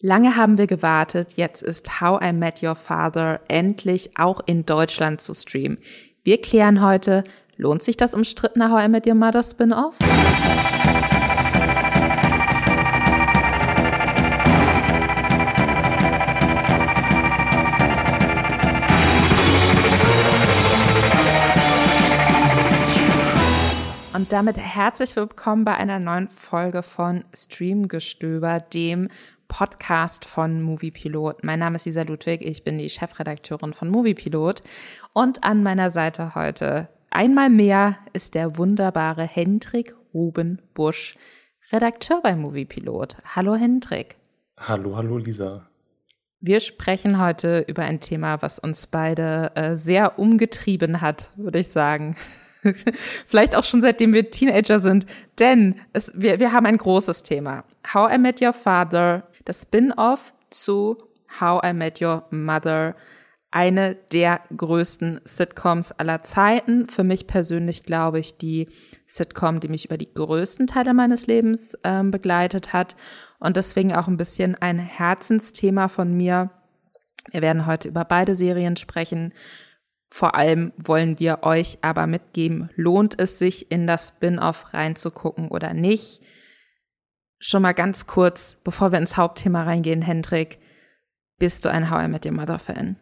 Lange haben wir gewartet, jetzt ist How I Met Your Father endlich auch in Deutschland zu streamen. Wir klären heute, lohnt sich das umstrittene How I Met Your Mother Spin-off? Und damit herzlich willkommen bei einer neuen Folge von Streamgestöber, dem Podcast von Moviepilot. Mein Name ist Lisa Ludwig, ich bin die Chefredakteurin von Moviepilot und an meiner Seite heute einmal mehr ist der wunderbare Hendrik Ruben Busch, Redakteur bei Moviepilot. Hallo Hendrik. Hallo, hallo Lisa. Wir sprechen heute über ein Thema, was uns beide äh, sehr umgetrieben hat, würde ich sagen. Vielleicht auch schon seitdem wir Teenager sind, denn es, wir, wir haben ein großes Thema. How I Met Your Father das Spin-off zu How I Met Your Mother, eine der größten Sitcoms aller Zeiten. Für mich persönlich glaube ich die Sitcom, die mich über die größten Teile meines Lebens äh, begleitet hat und deswegen auch ein bisschen ein Herzensthema von mir. Wir werden heute über beide Serien sprechen. Vor allem wollen wir euch aber mitgeben, lohnt es sich in das Spin-off reinzugucken oder nicht? Schon mal ganz kurz, bevor wir ins Hauptthema reingehen, Hendrik, bist du ein How I Met Your Mother Fan?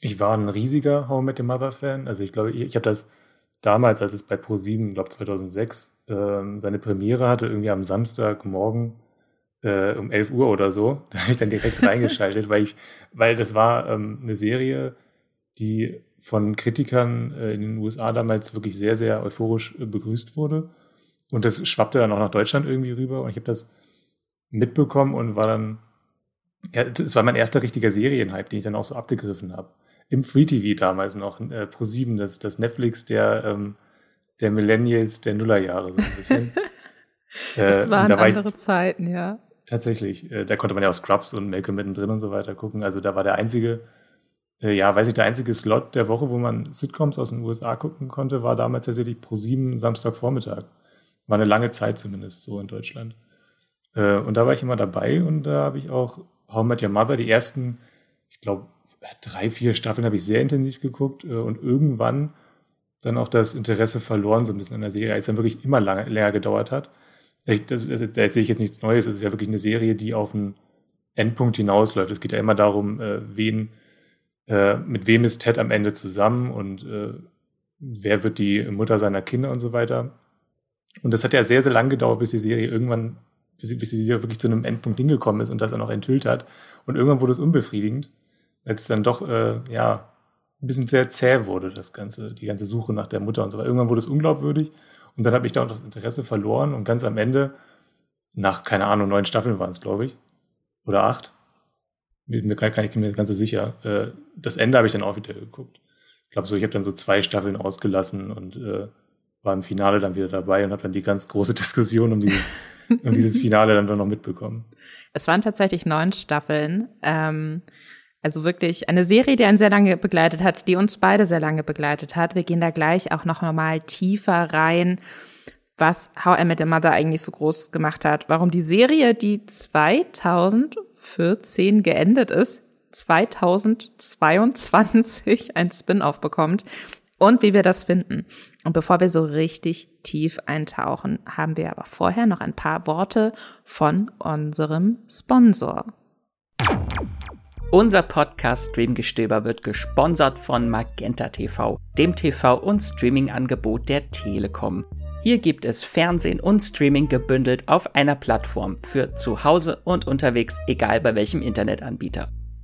Ich war ein riesiger How I Met Your Mother Fan. Also ich glaube, ich, ich habe das damals, als es bei Pro7, glaube 2006, ähm, seine Premiere hatte, irgendwie am Samstagmorgen äh, um 11 Uhr oder so, da habe ich dann direkt reingeschaltet, weil ich, weil das war ähm, eine Serie, die von Kritikern äh, in den USA damals wirklich sehr, sehr euphorisch äh, begrüßt wurde. Und das schwappte dann auch nach Deutschland irgendwie rüber und ich habe das mitbekommen und war dann, ja, es war mein erster richtiger Serienhype, den ich dann auch so abgegriffen habe. Im Free TV damals noch, äh, Pro 7, das, das Netflix der, ähm, der Millennials der Nullerjahre so ein bisschen. das äh, waren da war andere ich, Zeiten, ja. Tatsächlich, äh, da konnte man ja auch Scrubs und Malcolm mittendrin und so weiter gucken. Also da war der einzige, äh, ja, weiß ich, der einzige Slot der Woche, wo man Sitcoms aus den USA gucken konnte, war damals tatsächlich Pro 7 Samstagvormittag. War eine lange Zeit zumindest so in Deutschland. Äh, und da war ich immer dabei und da habe ich auch How I Met Your Mother, die ersten, ich glaube, drei, vier Staffeln habe ich sehr intensiv geguckt äh, und irgendwann dann auch das Interesse verloren, so ein bisschen an der Serie, als es dann wirklich immer lange, länger gedauert hat. Ich, das, das, da erzähle ich jetzt nichts Neues, es ist ja wirklich eine Serie, die auf einen Endpunkt hinausläuft. Es geht ja immer darum, äh, wen, äh, mit wem ist Ted am Ende zusammen und äh, wer wird die Mutter seiner Kinder und so weiter. Und das hat ja sehr, sehr lang gedauert, bis die Serie irgendwann, bis sie, bis sie wirklich zu einem Endpunkt hingekommen ist und das dann auch enthüllt hat. Und irgendwann wurde es unbefriedigend, als es dann doch, äh, ja, ein bisschen sehr zäh wurde, das Ganze, die ganze Suche nach der Mutter und so weiter. Irgendwann wurde es unglaubwürdig und dann habe ich da auch das Interesse verloren und ganz am Ende, nach, keine Ahnung, neun Staffeln waren es, glaube ich, oder acht, mir kann, kann ich mir ganz so sicher, äh, das Ende habe ich dann auch wieder geguckt. Ich glaube so, ich habe dann so zwei Staffeln ausgelassen und äh, war im Finale dann wieder dabei und habe dann die ganz große Diskussion um dieses, um dieses Finale dann noch mitbekommen. Es waren tatsächlich neun Staffeln. Ähm, also wirklich eine Serie, die einen sehr lange begleitet hat, die uns beide sehr lange begleitet hat. Wir gehen da gleich auch noch mal tiefer rein, was How I Met Your Mother eigentlich so groß gemacht hat. Warum die Serie, die 2014 geendet ist, 2022 ein Spin-off bekommt und wie wir das finden. Und bevor wir so richtig tief eintauchen, haben wir aber vorher noch ein paar Worte von unserem Sponsor. Unser Podcast Streamgestöber wird gesponsert von Magenta TV, dem TV- und Streaming-Angebot der Telekom. Hier gibt es Fernsehen und Streaming gebündelt auf einer Plattform für zu Hause und unterwegs, egal bei welchem Internetanbieter.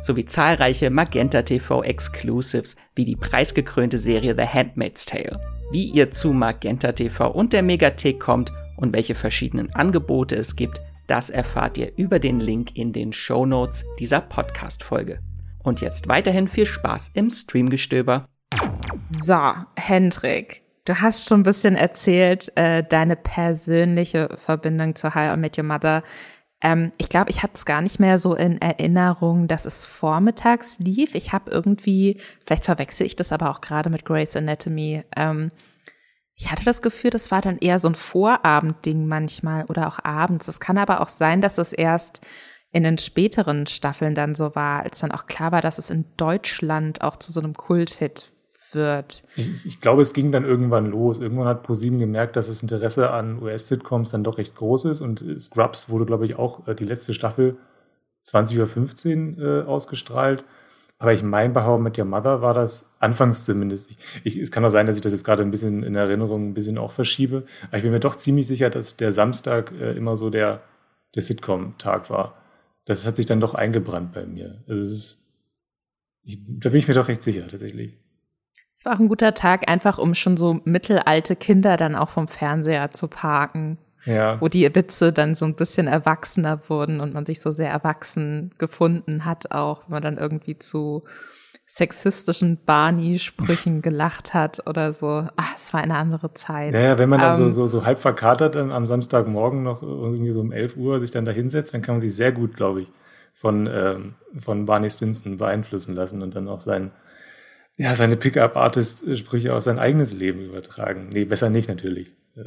sowie zahlreiche Magenta TV Exclusives wie die preisgekrönte Serie The Handmaid's Tale. Wie ihr zu Magenta TV und der Megathek kommt und welche verschiedenen Angebote es gibt, das erfahrt ihr über den Link in den Show Notes dieser Podcast-Folge. Und jetzt weiterhin viel Spaß im Streamgestöber. So, Hendrik, du hast schon ein bisschen erzählt, äh, deine persönliche Verbindung zu How I Met Your Mother. Ähm, ich glaube, ich hatte es gar nicht mehr so in Erinnerung, dass es vormittags lief. Ich habe irgendwie, vielleicht verwechsel ich das aber auch gerade mit Grey's Anatomy. Ähm, ich hatte das Gefühl, das war dann eher so ein Vorabendding manchmal oder auch abends. Es kann aber auch sein, dass es erst in den späteren Staffeln dann so war, als dann auch klar war, dass es in Deutschland auch zu so einem Kulthit wird. Ich, ich, glaube, es ging dann irgendwann los. Irgendwann hat ProSieben gemerkt, dass das Interesse an US-Sitcoms dann doch recht groß ist und Scrubs wurde, glaube ich, auch äh, die letzte Staffel 20.15 Uhr äh, ausgestrahlt. Aber ich meine, bei How mit Your Mother war das anfangs zumindest. Ich, ich, es kann auch sein, dass ich das jetzt gerade ein bisschen in Erinnerung ein bisschen auch verschiebe. Aber ich bin mir doch ziemlich sicher, dass der Samstag äh, immer so der, der Sitcom-Tag war. Das hat sich dann doch eingebrannt bei mir. Also es ist, ich, da bin ich mir doch recht sicher, tatsächlich. Es war auch ein guter Tag, einfach um schon so mittelalte Kinder dann auch vom Fernseher zu parken. Ja. Wo die Witze dann so ein bisschen erwachsener wurden und man sich so sehr erwachsen gefunden hat, auch wenn man dann irgendwie zu sexistischen Barney-Sprüchen gelacht hat oder so. Ah, es war eine andere Zeit. Naja, wenn man dann um, so, ähm, so, so halb verkatert am Samstagmorgen noch irgendwie so um 11 Uhr sich dann da hinsetzt, dann kann man sich sehr gut, glaube ich, von, ähm, von Barney Stinson beeinflussen lassen und dann auch sein, ja, seine Pickup-Artist-Sprüche aus sein eigenes Leben übertragen. Nee, besser nicht natürlich.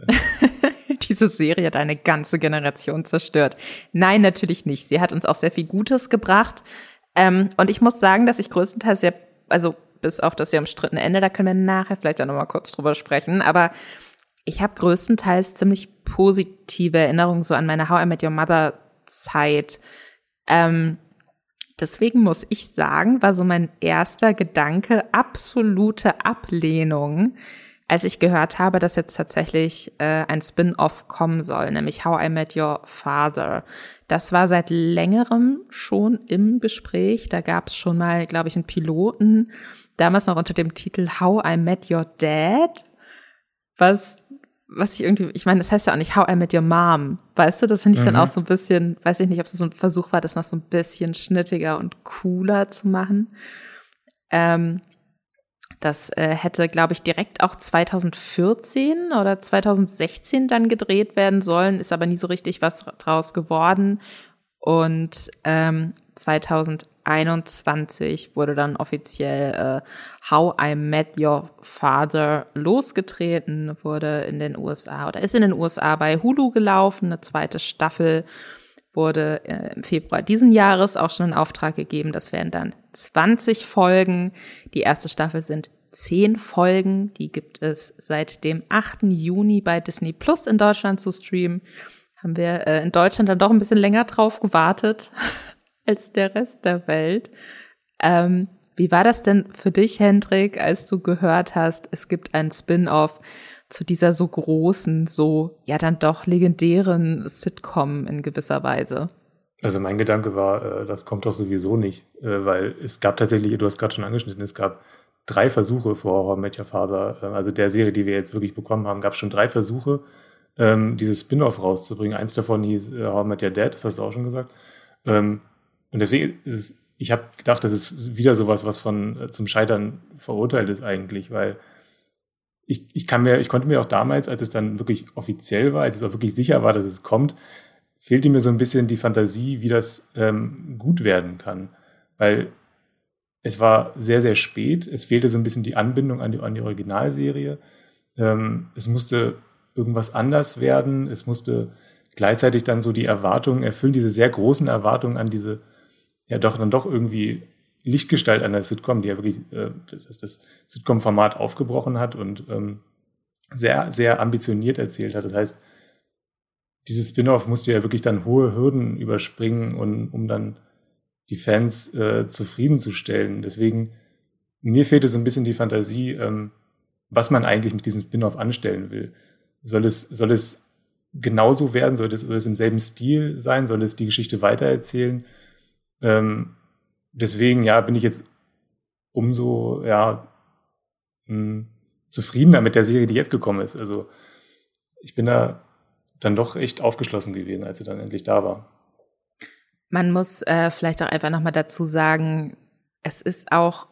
Diese Serie hat eine ganze Generation zerstört. Nein, natürlich nicht. Sie hat uns auch sehr viel Gutes gebracht. Ähm, und ich muss sagen, dass ich größtenteils sehr, also bis auf das sehr umstrittene Ende, da können wir nachher vielleicht auch nochmal kurz drüber sprechen, aber ich habe größtenteils ziemlich positive Erinnerungen so an meine How I Met Your Mother Zeit. Ähm, Deswegen muss ich sagen, war so mein erster Gedanke absolute Ablehnung, als ich gehört habe, dass jetzt tatsächlich äh, ein Spin-off kommen soll, nämlich How I Met Your Father. Das war seit längerem schon im Gespräch. Da gab es schon mal, glaube ich, einen Piloten, damals noch unter dem Titel How I Met Your Dad, was was ich irgendwie, ich meine, das heißt ja auch nicht How I Met Your Mom, weißt du? Das finde ich mhm. dann auch so ein bisschen, weiß ich nicht, ob es so ein Versuch war, das noch so ein bisschen schnittiger und cooler zu machen. Ähm, das äh, hätte, glaube ich, direkt auch 2014 oder 2016 dann gedreht werden sollen, ist aber nie so richtig was draus geworden. Und ähm, 2021 wurde dann offiziell äh, How I Met Your Father losgetreten, wurde in den USA oder ist in den USA bei Hulu gelaufen. Eine zweite Staffel wurde äh, im Februar diesen Jahres auch schon in Auftrag gegeben. Das wären dann 20 Folgen. Die erste Staffel sind zehn Folgen. Die gibt es seit dem 8. Juni bei Disney Plus in Deutschland zu streamen haben wir äh, in Deutschland dann doch ein bisschen länger drauf gewartet als der Rest der Welt. Ähm, wie war das denn für dich, Hendrik, als du gehört hast, es gibt ein Spin-off zu dieser so großen, so ja dann doch legendären Sitcom in gewisser Weise? Also mein Gedanke war, äh, das kommt doch sowieso nicht, äh, weil es gab tatsächlich, du hast gerade schon angeschnitten, es gab drei Versuche vor Horror Met Your Father, äh, also der Serie, die wir jetzt wirklich bekommen haben, gab es schon drei Versuche, ähm, dieses Spin-off rauszubringen. Eins davon hieß äh, I Met Your Dad, das hast du auch schon gesagt. Und deswegen ist es, ich habe gedacht, das ist wieder sowas, was von äh, zum Scheitern verurteilt ist eigentlich, weil ich, ich kann mir, ich konnte mir auch damals, als es dann wirklich offiziell war, als es auch wirklich sicher war, dass es kommt, fehlte mir so ein bisschen die Fantasie, wie das ähm, gut werden kann. Weil es war sehr, sehr spät. Es fehlte so ein bisschen die Anbindung an die, an die Originalserie. Ähm, es musste irgendwas anders werden. Es musste gleichzeitig dann so die Erwartungen erfüllen, diese sehr großen Erwartungen an diese, ja doch dann doch irgendwie Lichtgestalt an der Sitcom, die ja wirklich äh, das, das Sitcom-Format aufgebrochen hat und ähm, sehr, sehr ambitioniert erzählt hat. Das heißt, dieses Spin-off musste ja wirklich dann hohe Hürden überspringen, und, um dann die Fans äh, zufriedenzustellen. Deswegen, mir fehlte so ein bisschen die Fantasie, ähm, was man eigentlich mit diesem Spin-off anstellen will. Soll es, soll es genauso werden? Soll es, soll es im selben Stil sein? Soll es die Geschichte weitererzählen? Ähm, deswegen, ja, bin ich jetzt umso, ja, hm, zufriedener mit der Serie, die jetzt gekommen ist. Also, ich bin da dann doch echt aufgeschlossen gewesen, als sie dann endlich da war. Man muss äh, vielleicht auch einfach nochmal dazu sagen, es ist auch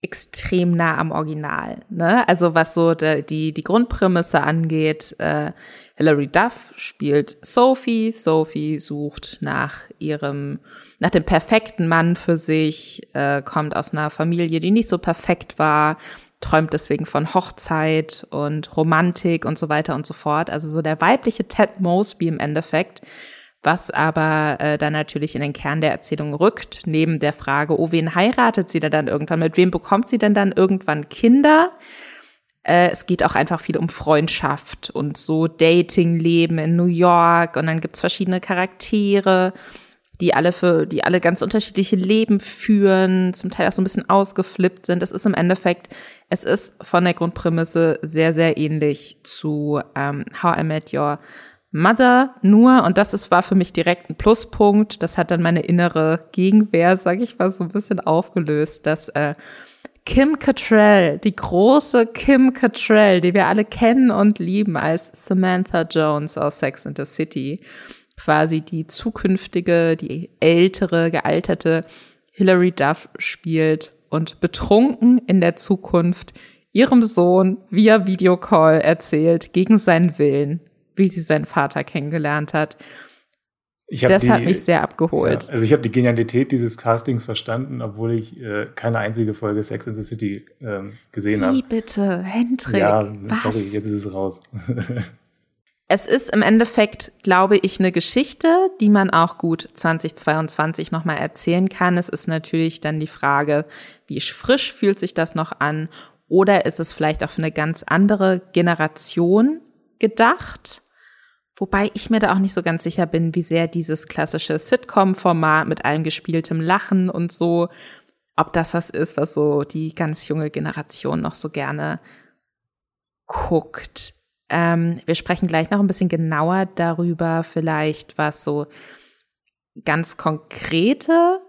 extrem nah am Original. Ne? Also was so de, die, die Grundprämisse angeht, äh, Hilary Duff spielt Sophie. Sophie sucht nach ihrem, nach dem perfekten Mann für sich, äh, kommt aus einer Familie, die nicht so perfekt war, träumt deswegen von Hochzeit und Romantik und so weiter und so fort. Also so der weibliche Ted Mosby im Endeffekt was aber äh, dann natürlich in den Kern der Erzählung rückt, neben der Frage, oh, wen heiratet sie denn dann irgendwann, mit wem bekommt sie denn dann irgendwann Kinder? Äh, es geht auch einfach viel um Freundschaft und so Datingleben in New York und dann gibt's verschiedene Charaktere, die alle für, die alle ganz unterschiedliche Leben führen, zum Teil auch so ein bisschen ausgeflippt sind. Es ist im Endeffekt, es ist von der Grundprämisse sehr, sehr ähnlich zu ähm, How I Met Your Mother nur, und das ist, war für mich direkt ein Pluspunkt, das hat dann meine innere Gegenwehr, sag ich mal, so ein bisschen aufgelöst, dass äh, Kim Cattrall, die große Kim Cattrall, die wir alle kennen und lieben als Samantha Jones aus Sex and the City, quasi die zukünftige, die ältere, gealterte Hilary Duff spielt und betrunken in der Zukunft ihrem Sohn via Videocall erzählt, gegen seinen Willen, wie sie seinen Vater kennengelernt hat. das die, hat mich sehr abgeholt. Ja, also ich habe die Genialität dieses Castings verstanden, obwohl ich äh, keine einzige Folge Sex in the City ähm, gesehen habe. Wie bitte, Hendrik? Ja, was? sorry, jetzt ist es raus. es ist im Endeffekt, glaube ich, eine Geschichte, die man auch gut 2022 nochmal erzählen kann. Es ist natürlich dann die Frage, wie frisch fühlt sich das noch an? Oder ist es vielleicht auch für eine ganz andere Generation gedacht? Wobei ich mir da auch nicht so ganz sicher bin, wie sehr dieses klassische Sitcom-Format mit allem gespieltem Lachen und so, ob das was ist, was so die ganz junge Generation noch so gerne guckt. Ähm, wir sprechen gleich noch ein bisschen genauer darüber, vielleicht was so ganz konkrete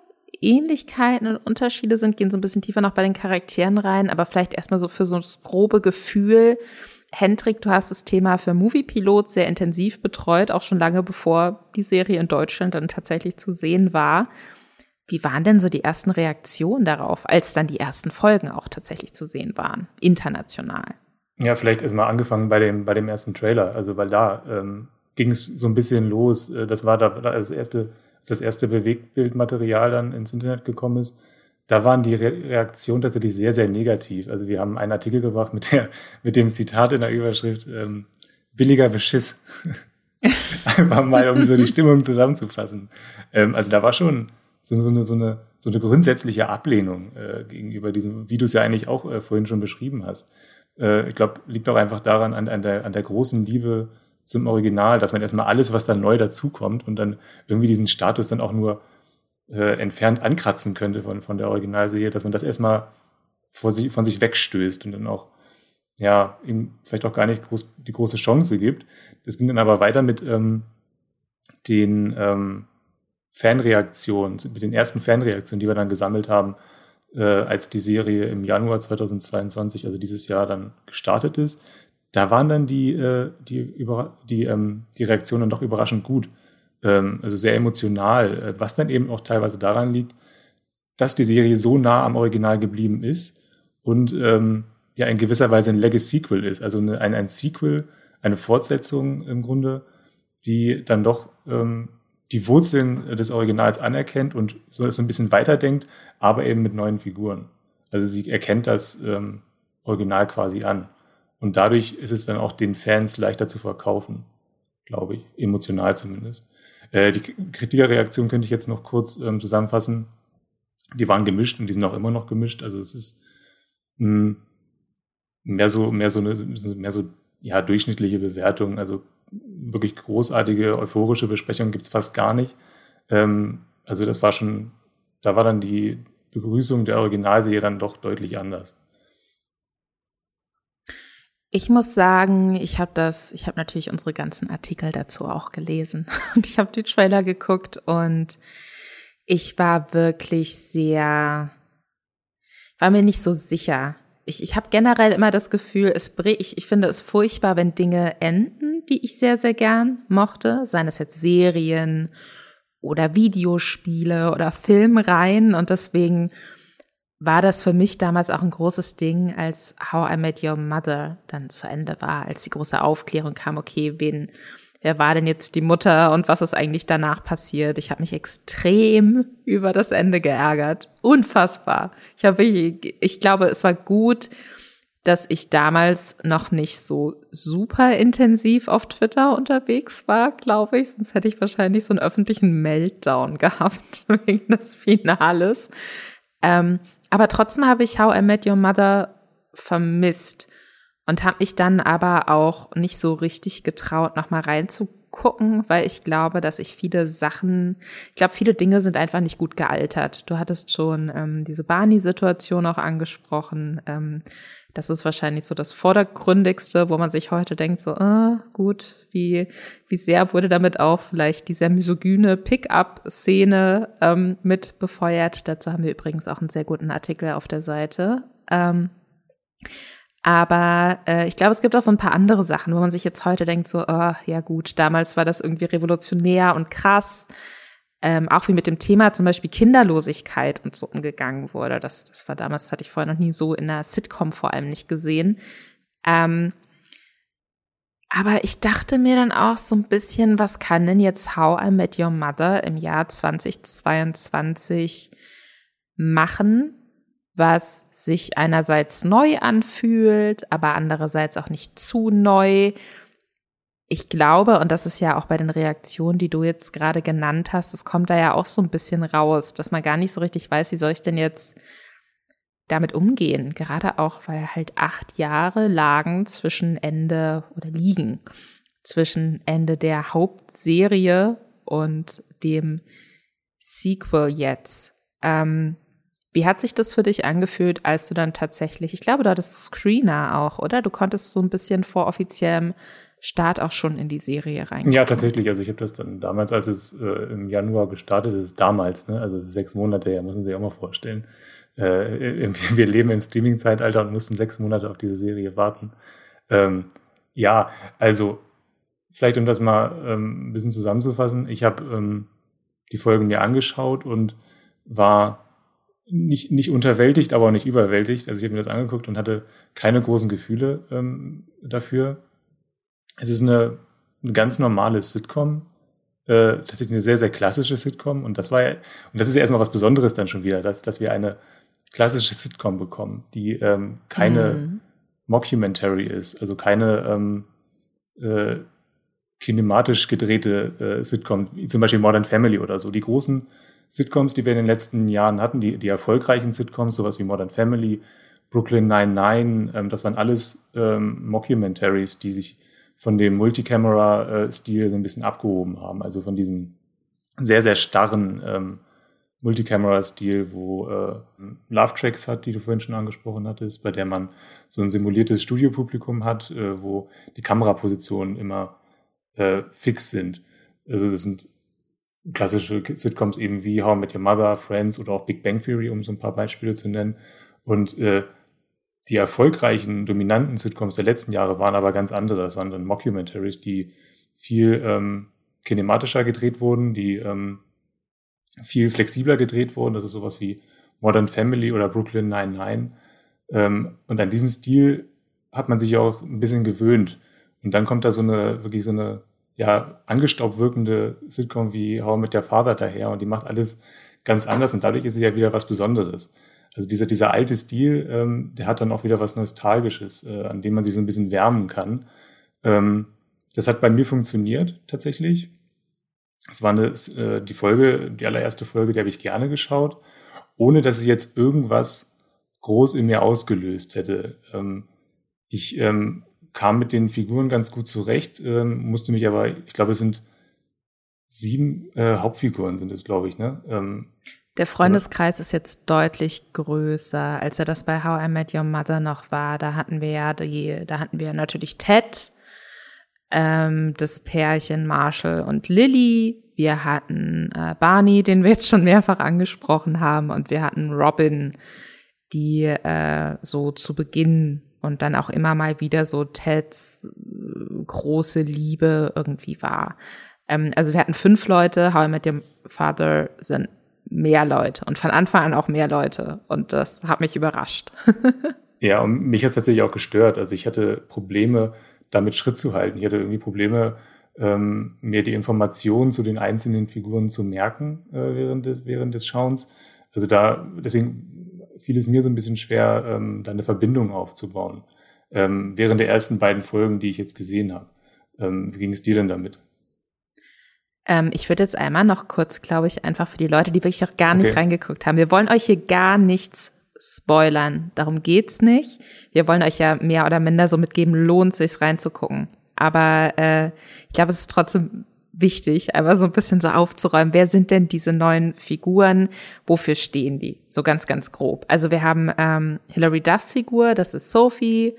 Ähnlichkeiten und Unterschiede sind, gehen so ein bisschen tiefer noch bei den Charakteren rein, aber vielleicht erstmal so für so das grobe Gefühl, Hendrik, du hast das Thema für Moviepilot sehr intensiv betreut, auch schon lange bevor die Serie in Deutschland dann tatsächlich zu sehen war. Wie waren denn so die ersten Reaktionen darauf, als dann die ersten Folgen auch tatsächlich zu sehen waren, international? Ja, vielleicht erstmal angefangen bei dem, bei dem ersten Trailer, also weil da ähm, ging es so ein bisschen los. Äh, das war da, das erste, das erste Bewegtbildmaterial dann ins Internet gekommen ist da waren die Re Reaktionen tatsächlich sehr, sehr negativ. Also wir haben einen Artikel gebracht mit, der, mit dem Zitat in der Überschrift, ähm, billiger Beschiss. Einfach mal, um so die Stimmung zusammenzufassen. Ähm, also da war schon so, so, eine, so, eine, so eine grundsätzliche Ablehnung äh, gegenüber diesem, wie du es ja eigentlich auch äh, vorhin schon beschrieben hast. Äh, ich glaube, liegt auch einfach daran, an, an, der, an der großen Liebe zum Original, dass man erstmal alles, was dann neu dazukommt und dann irgendwie diesen Status dann auch nur äh, entfernt ankratzen könnte von, von der Originalserie, dass man das erstmal vor sich, von sich wegstößt und dann auch ja, ihm vielleicht auch gar nicht groß, die große Chance gibt. Das ging dann aber weiter mit ähm, den ähm, Fanreaktionen, mit den ersten Fanreaktionen, die wir dann gesammelt haben, äh, als die Serie im Januar 2022, also dieses Jahr dann gestartet ist. Da waren dann die, äh, die, über, die, ähm, die Reaktionen doch überraschend gut also sehr emotional, äh, was dann eben auch teilweise daran liegt, dass die Serie so nah am Original geblieben ist und ähm, ja in gewisser Weise ein Legacy-Sequel ist, also eine, ein, ein Sequel, eine Fortsetzung im Grunde, die dann doch ähm, die Wurzeln des Originals anerkennt und so es ein bisschen weiterdenkt, aber eben mit neuen Figuren. Also sie erkennt das ähm, Original quasi an. Und dadurch ist es dann auch den Fans leichter zu verkaufen, glaube ich, emotional zumindest. Äh, die Kritikerreaktion könnte ich jetzt noch kurz ähm, zusammenfassen. Die waren gemischt und die sind auch immer noch gemischt. Also es ist mh, hm, mehr so, mehr so eine, mehr so, ja, durchschnittliche Bewertung. Also wirklich großartige, euphorische Besprechungen gibt's fast gar nicht. Ähm, also das war schon, da war dann die Begrüßung der Originalserie dann doch deutlich anders. Ich muss sagen, ich habe das, ich habe natürlich unsere ganzen Artikel dazu auch gelesen. Und ich habe die Trailer geguckt und ich war wirklich sehr, war mir nicht so sicher. Ich, ich habe generell immer das Gefühl, es ich, ich finde es furchtbar, wenn Dinge enden, die ich sehr, sehr gern mochte, seien es jetzt Serien oder Videospiele oder Filmreihen. Und deswegen war das für mich damals auch ein großes Ding, als How I Met Your Mother dann zu Ende war, als die große Aufklärung kam, okay, wen, wer war denn jetzt die Mutter und was ist eigentlich danach passiert? Ich habe mich extrem über das Ende geärgert. Unfassbar. Ich habe ich, ich glaube, es war gut, dass ich damals noch nicht so super intensiv auf Twitter unterwegs war, glaube ich. Sonst hätte ich wahrscheinlich so einen öffentlichen Meltdown gehabt wegen des Finales. Ähm, aber trotzdem habe ich How I Met Your Mother vermisst und habe mich dann aber auch nicht so richtig getraut, nochmal reinzugucken, weil ich glaube, dass ich viele Sachen, ich glaube, viele Dinge sind einfach nicht gut gealtert. Du hattest schon ähm, diese Barney-Situation auch angesprochen. Ähm, das ist wahrscheinlich so das Vordergründigste, wo man sich heute denkt, so, äh, gut, wie, wie sehr wurde damit auch vielleicht die sehr misogyne Pick-up-Szene ähm, mit befeuert. Dazu haben wir übrigens auch einen sehr guten Artikel auf der Seite. Ähm, aber äh, ich glaube, es gibt auch so ein paar andere Sachen, wo man sich jetzt heute denkt, so, oh, ja gut, damals war das irgendwie revolutionär und krass ähm, auch wie mit dem Thema zum Beispiel Kinderlosigkeit und so umgegangen wurde. Das, das war damals, das hatte ich vorher noch nie so in einer Sitcom vor allem nicht gesehen. Ähm, aber ich dachte mir dann auch so ein bisschen, was kann denn jetzt How I Met Your Mother im Jahr 2022 machen, was sich einerseits neu anfühlt, aber andererseits auch nicht zu neu ich glaube, und das ist ja auch bei den Reaktionen, die du jetzt gerade genannt hast, es kommt da ja auch so ein bisschen raus, dass man gar nicht so richtig weiß, wie soll ich denn jetzt damit umgehen? Gerade auch, weil halt acht Jahre lagen zwischen Ende oder liegen zwischen Ende der Hauptserie und dem Sequel jetzt. Ähm, wie hat sich das für dich angefühlt, als du dann tatsächlich, ich glaube, du hattest Screener auch, oder? Du konntest so ein bisschen vor offiziellem Start auch schon in die Serie rein. Ja, tatsächlich. Also ich habe das dann damals, als es äh, im Januar gestartet ist, damals, ne? also sechs Monate her, muss man sich auch mal vorstellen. Äh, wir leben im Streaming-Zeitalter und mussten sechs Monate auf diese Serie warten. Ähm, ja, also vielleicht um das mal ähm, ein bisschen zusammenzufassen, ich habe ähm, die Folgen mir angeschaut und war nicht, nicht unterwältigt, aber auch nicht überwältigt. Also ich habe mir das angeguckt und hatte keine großen Gefühle ähm, dafür es ist eine, eine ganz normale Sitcom, äh, tatsächlich eine sehr, sehr klassische Sitcom. Und das war ja, und das ist ja erstmal was Besonderes dann schon wieder, dass, dass wir eine klassische Sitcom bekommen, die ähm, keine mhm. Mockumentary ist, also keine ähm, äh, kinematisch gedrehte äh, Sitcom, wie zum Beispiel Modern Family oder so. Die großen Sitcoms, die wir in den letzten Jahren hatten, die, die erfolgreichen Sitcoms, sowas wie Modern Family, Brooklyn Nine-Nine, ähm, das waren alles ähm, Mockumentaries, die sich von dem Multicamera-Stil so ein bisschen abgehoben haben. Also von diesem sehr, sehr starren ähm, Multicamera-Stil, wo äh, Love Tracks hat, die du vorhin schon angesprochen hattest, bei der man so ein simuliertes Studiopublikum hat, äh, wo die Kamerapositionen immer äh, fix sind. Also das sind klassische Sitcoms eben wie How I Met Your Mother, Friends oder auch Big Bang Theory, um so ein paar Beispiele zu nennen. Und äh, die erfolgreichen, dominanten Sitcoms der letzten Jahre waren aber ganz andere. Das waren dann Mockumentaries, die viel ähm, kinematischer gedreht wurden, die ähm, viel flexibler gedreht wurden. Das ist sowas wie Modern Family oder Brooklyn Nine-Nine. Ähm, und an diesen Stil hat man sich auch ein bisschen gewöhnt. Und dann kommt da so eine, wirklich so eine, ja, angestaubt wirkende Sitcom wie How mit der Father daher und die macht alles ganz anders und dadurch ist sie ja wieder was Besonderes. Also dieser, dieser alte Stil, ähm, der hat dann auch wieder was Nostalgisches, äh, an dem man sich so ein bisschen wärmen kann. Ähm, das hat bei mir funktioniert tatsächlich. Es war eine, äh, die Folge, die allererste Folge, die habe ich gerne geschaut, ohne dass ich jetzt irgendwas groß in mir ausgelöst hätte. Ähm, ich ähm, kam mit den Figuren ganz gut zurecht, ähm, musste mich aber, ich glaube, es sind sieben äh, Hauptfiguren sind es, glaube ich, ne? Ähm, der Freundeskreis ist jetzt deutlich größer, als er das bei How I Met Your Mother noch war. Da hatten wir ja die, da hatten wir natürlich Ted, ähm, das Pärchen Marshall und Lily. Wir hatten äh, Barney, den wir jetzt schon mehrfach angesprochen haben, und wir hatten Robin, die äh, so zu Beginn und dann auch immer mal wieder so Teds äh, große Liebe irgendwie war. Ähm, also wir hatten fünf Leute, How I Met Your Father sind mehr Leute und von Anfang an auch mehr Leute. Und das hat mich überrascht. ja, und mich hat es tatsächlich auch gestört. Also ich hatte Probleme, damit Schritt zu halten. Ich hatte irgendwie Probleme, ähm, mir die Informationen zu den einzelnen Figuren zu merken äh, während, des, während des Schauens. Also da, deswegen fiel es mir so ein bisschen schwer, ähm, da eine Verbindung aufzubauen. Ähm, während der ersten beiden Folgen, die ich jetzt gesehen habe. Ähm, wie ging es dir denn damit? Ähm, ich würde jetzt einmal noch kurz, glaube ich, einfach für die Leute, die wirklich auch gar nicht okay. reingeguckt haben. Wir wollen euch hier gar nichts spoilern. Darum geht's nicht. Wir wollen euch ja mehr oder minder so mitgeben, lohnt sich reinzugucken. Aber äh, ich glaube, es ist trotzdem wichtig, einfach so ein bisschen so aufzuräumen, wer sind denn diese neuen Figuren, wofür stehen die? So ganz, ganz grob. Also wir haben ähm, Hilary Duffs Figur, das ist Sophie,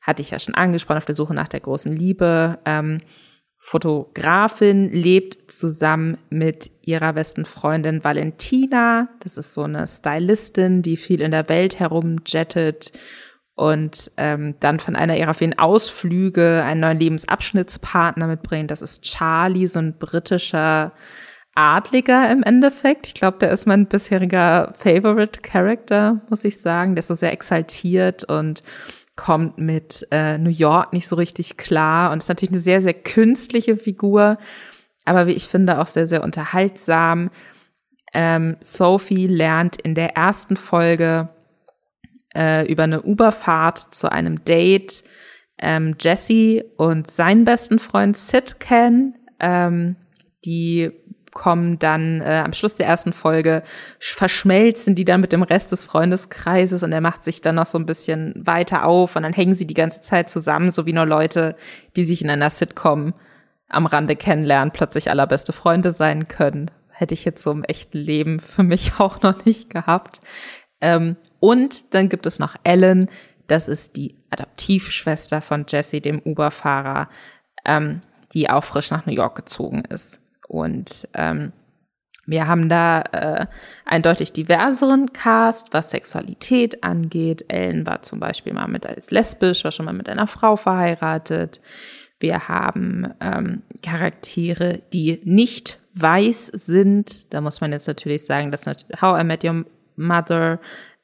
hatte ich ja schon angesprochen, auf der Suche nach der großen Liebe. Ähm, Fotografin lebt zusammen mit ihrer besten Freundin Valentina. Das ist so eine Stylistin, die viel in der Welt herumjettet und ähm, dann von einer ihrer vielen Ausflüge einen neuen Lebensabschnittspartner mitbringt. Das ist Charlie, so ein britischer Adliger im Endeffekt. Ich glaube, der ist mein bisheriger Favorite Character, muss ich sagen. Der ist so sehr exaltiert und kommt mit äh, New York nicht so richtig klar und ist natürlich eine sehr, sehr künstliche Figur, aber wie ich finde auch sehr, sehr unterhaltsam. Ähm, Sophie lernt in der ersten Folge äh, über eine Uberfahrt zu einem Date ähm, Jesse und seinen besten Freund Sid kennen. Ähm, die kommen dann äh, am Schluss der ersten Folge, verschmelzen die dann mit dem Rest des Freundeskreises und er macht sich dann noch so ein bisschen weiter auf und dann hängen sie die ganze Zeit zusammen, so wie nur Leute, die sich in einer Sitcom am Rande kennenlernen, plötzlich allerbeste Freunde sein können. Hätte ich jetzt so im echten Leben für mich auch noch nicht gehabt. Ähm, und dann gibt es noch Ellen, das ist die Adoptivschwester von Jesse, dem Uberfahrer, ähm, die auch frisch nach New York gezogen ist. Und ähm, wir haben da äh, einen deutlich diverseren Cast, was Sexualität angeht. Ellen war zum Beispiel mal mit als lesbisch, war schon mal mit einer Frau verheiratet. Wir haben ähm, Charaktere, die nicht weiß sind. Da muss man jetzt natürlich sagen, dass How I Met Your Mother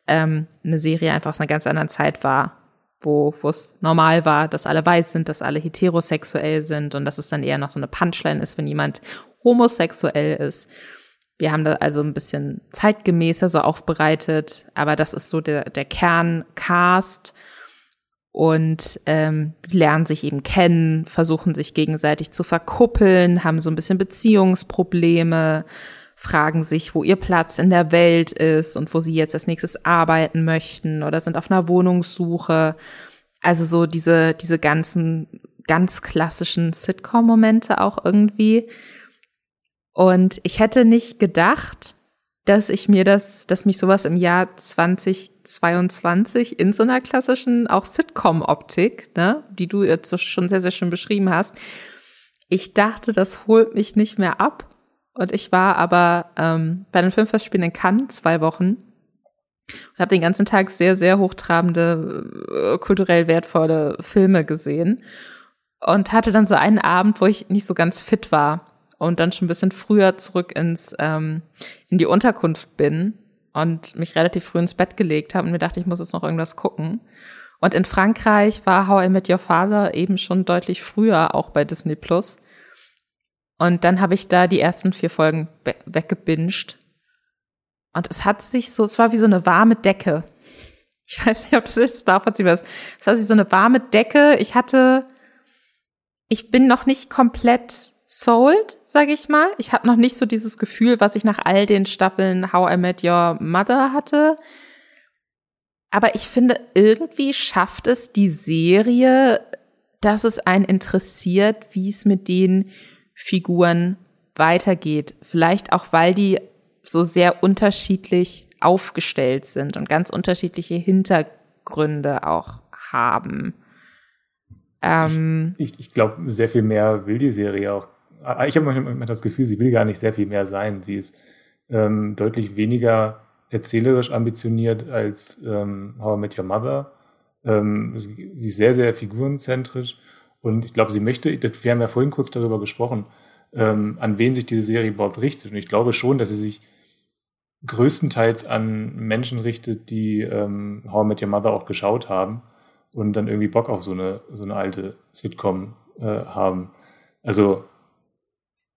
ähm, eine Serie einfach aus einer ganz anderen Zeit war, wo es normal war, dass alle weiß sind, dass alle heterosexuell sind und dass es dann eher noch so eine Punchline ist, wenn jemand homosexuell ist. Wir haben da also ein bisschen zeitgemäßer so aufbereitet, aber das ist so der, der Kerncast und ähm, lernen sich eben kennen, versuchen sich gegenseitig zu verkuppeln, haben so ein bisschen Beziehungsprobleme, fragen sich, wo ihr Platz in der Welt ist und wo sie jetzt als nächstes arbeiten möchten oder sind auf einer Wohnungssuche. Also so diese, diese ganzen ganz klassischen Sitcom-Momente auch irgendwie. Und ich hätte nicht gedacht, dass ich mir das, dass mich sowas im Jahr 2022 in so einer klassischen auch Sitcom-Optik, ne, die du jetzt schon sehr, sehr schön beschrieben hast, ich dachte, das holt mich nicht mehr ab. Und ich war aber ähm, bei den Filmfestspielen in Cannes zwei Wochen und habe den ganzen Tag sehr, sehr hochtrabende, äh, kulturell wertvolle Filme gesehen und hatte dann so einen Abend, wo ich nicht so ganz fit war und dann schon ein bisschen früher zurück ins ähm, in die Unterkunft bin und mich relativ früh ins Bett gelegt habe und mir dachte, ich muss jetzt noch irgendwas gucken. Und in Frankreich war How I Met Your Father eben schon deutlich früher auch bei Disney Plus. Und dann habe ich da die ersten vier Folgen weggebinged. Und es hat sich so, es war wie so eine warme Decke. Ich weiß nicht, ob das jetzt darf, was es war wie so eine warme Decke. Ich hatte, ich bin noch nicht komplett sold, sage ich mal. Ich habe noch nicht so dieses Gefühl, was ich nach all den Staffeln How I Met Your Mother hatte. Aber ich finde, irgendwie schafft es die Serie, dass es einen interessiert, wie es mit den Figuren weitergeht. Vielleicht auch, weil die so sehr unterschiedlich aufgestellt sind und ganz unterschiedliche Hintergründe auch haben. Ähm, ich ich, ich glaube, sehr viel mehr will die Serie auch ich habe manchmal das Gefühl, sie will gar nicht sehr viel mehr sein. Sie ist ähm, deutlich weniger erzählerisch ambitioniert als ähm, How I Met Your Mother. Ähm, sie ist sehr, sehr figurenzentrisch und ich glaube, sie möchte, wir haben ja vorhin kurz darüber gesprochen, ähm, an wen sich diese Serie überhaupt richtet. Und ich glaube schon, dass sie sich größtenteils an Menschen richtet, die ähm, How I Met Your Mother auch geschaut haben und dann irgendwie Bock auf so eine, so eine alte Sitcom äh, haben. Also,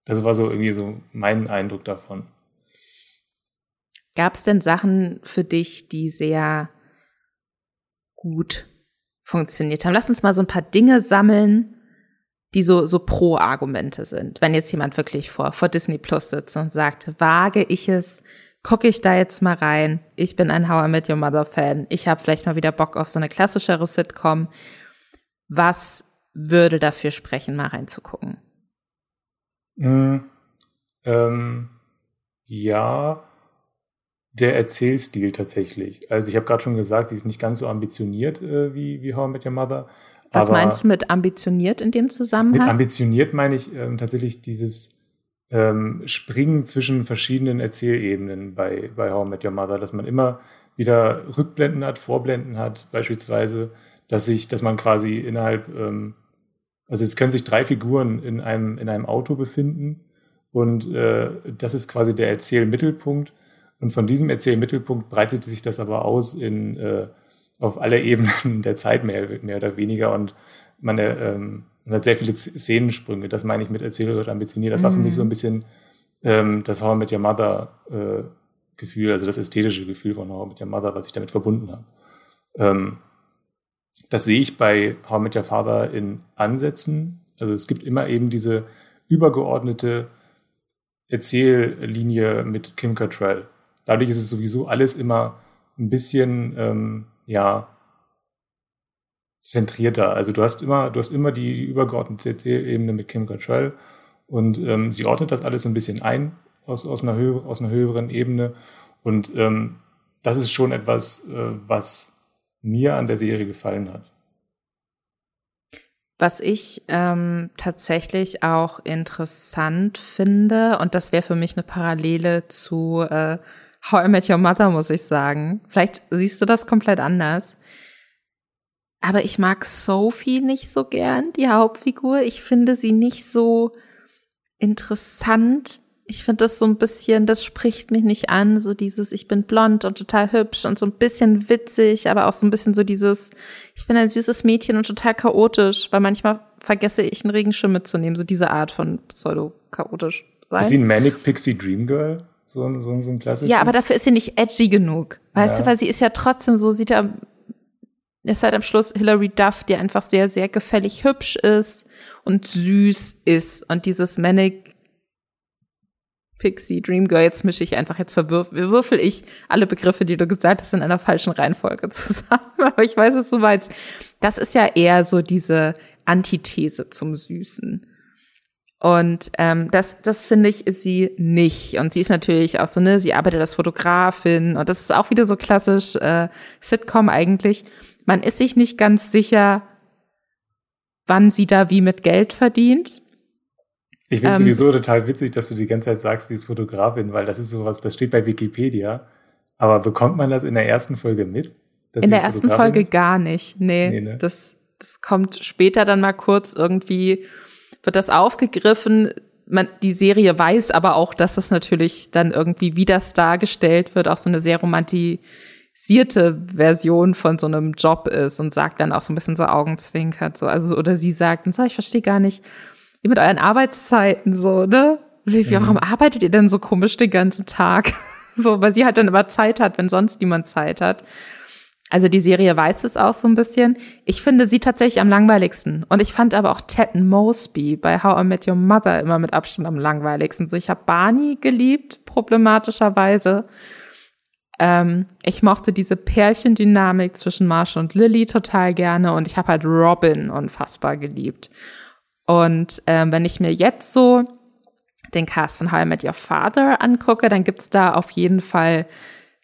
das war so irgendwie so mein Eindruck davon. Gab es denn Sachen für dich, die sehr gut funktioniert haben? Lass uns mal so ein paar Dinge sammeln, die so, so Pro-Argumente sind. Wenn jetzt jemand wirklich vor, vor Disney Plus sitzt und sagt, wage ich es, gucke ich da jetzt mal rein. Ich bin ein How I Met Your Mother Fan. Ich habe vielleicht mal wieder Bock auf so eine klassischere Sitcom. Was würde dafür sprechen, mal reinzugucken? Mm, ähm, ja, der Erzählstil tatsächlich. Also ich habe gerade schon gesagt, sie ist nicht ganz so ambitioniert äh, wie, wie How I Met Your Mother. Was meinst du mit ambitioniert in dem Zusammenhang? Mit ambitioniert meine ich ähm, tatsächlich dieses ähm, Springen zwischen verschiedenen Erzählebenen bei, bei How I Met Your Mother, dass man immer wieder Rückblenden hat, Vorblenden hat, beispielsweise, dass sich, dass man quasi innerhalb, ähm, also es können sich drei Figuren in einem, in einem Auto befinden und äh, das ist quasi der Erzählmittelpunkt. Und von diesem Erzählmittelpunkt breitet sich das aber aus in äh, auf alle Ebenen der Zeit mehr, mehr oder weniger und man, äh, ähm, man hat sehr viele Szenensprünge. Das meine ich mit erzählerisch ambitioniert. Das war für mich so ein mhm. bisschen ähm, das How mit Your Mother äh, Gefühl, also das ästhetische Gefühl von How mit Your Mother, was ich damit verbunden habe. Ähm, das sehe ich bei How mit Your Father in Ansätzen. Also es gibt immer eben diese übergeordnete Erzähllinie mit Kim Cattrall. Dadurch ist es sowieso alles immer ein bisschen, ähm, ja, zentrierter. Also du hast immer, du hast immer die übergeordnete Erzählebene mit Kim Cattrall und ähm, sie ordnet das alles ein bisschen ein aus, aus, einer, höher, aus einer höheren Ebene. Und ähm, das ist schon etwas, äh, was mir an der Serie gefallen hat. Was ich ähm, tatsächlich auch interessant finde, und das wäre für mich eine Parallele zu äh, How I Met Your Mother, muss ich sagen. Vielleicht siehst du das komplett anders. Aber ich mag Sophie nicht so gern, die Hauptfigur. Ich finde sie nicht so interessant. Ich finde das so ein bisschen, das spricht mich nicht an, so dieses, ich bin blond und total hübsch und so ein bisschen witzig, aber auch so ein bisschen so dieses, ich bin ein süßes Mädchen und total chaotisch, weil manchmal vergesse ich einen Regenschirm mitzunehmen, so diese Art von pseudo-chaotisch sein. Ist sie ein Manic Pixie Dream Girl? So, so, so ein klassisches? Ja, aber dafür ist sie nicht edgy genug. Weißt ja. du, weil sie ist ja trotzdem so, sieht ja ist halt am Schluss Hilary Duff, die einfach sehr, sehr gefällig hübsch ist und süß ist. Und dieses Manic Pixie Dream Girl, jetzt mische ich einfach, jetzt verwürfel ich alle Begriffe, die du gesagt hast, in einer falschen Reihenfolge zusammen. Aber ich weiß es so weit. Das ist ja eher so diese Antithese zum Süßen. Und ähm, das, das finde ich, ist sie nicht. Und sie ist natürlich auch so, ne, sie arbeitet als Fotografin und das ist auch wieder so klassisch äh, Sitcom eigentlich. Man ist sich nicht ganz sicher, wann sie da wie mit Geld verdient. Ich finde ähm, sowieso total witzig, dass du die ganze Zeit sagst, sie ist Fotografin, weil das ist sowas, das steht bei Wikipedia. Aber bekommt man das in der ersten Folge mit? In der ersten Folge ist? gar nicht. Nee, nee ne? das, das kommt später dann mal kurz irgendwie, wird das aufgegriffen. Man, die Serie weiß aber auch, dass das natürlich dann irgendwie, wie das dargestellt wird, auch so eine sehr romanti sierte Version von so einem Job ist und sagt dann auch so ein bisschen so Augenzwinkert so also oder sie sagt und so ich verstehe gar nicht mit euren Arbeitszeiten so ne wie, mhm. warum arbeitet ihr denn so komisch den ganzen Tag so weil sie halt dann immer Zeit hat wenn sonst niemand Zeit hat also die Serie weiß es auch so ein bisschen. Ich finde sie tatsächlich am langweiligsten. Und ich fand aber auch Ted Mosby bei How I Met Your Mother immer mit Abstand am langweiligsten. So, ich habe Barney geliebt, problematischerweise. Ähm, ich mochte diese Pärchendynamik zwischen Marshall und Lily total gerne und ich habe halt Robin unfassbar geliebt. Und ähm, wenn ich mir jetzt so den Cast von How I Met Your Father angucke, dann gibt's da auf jeden Fall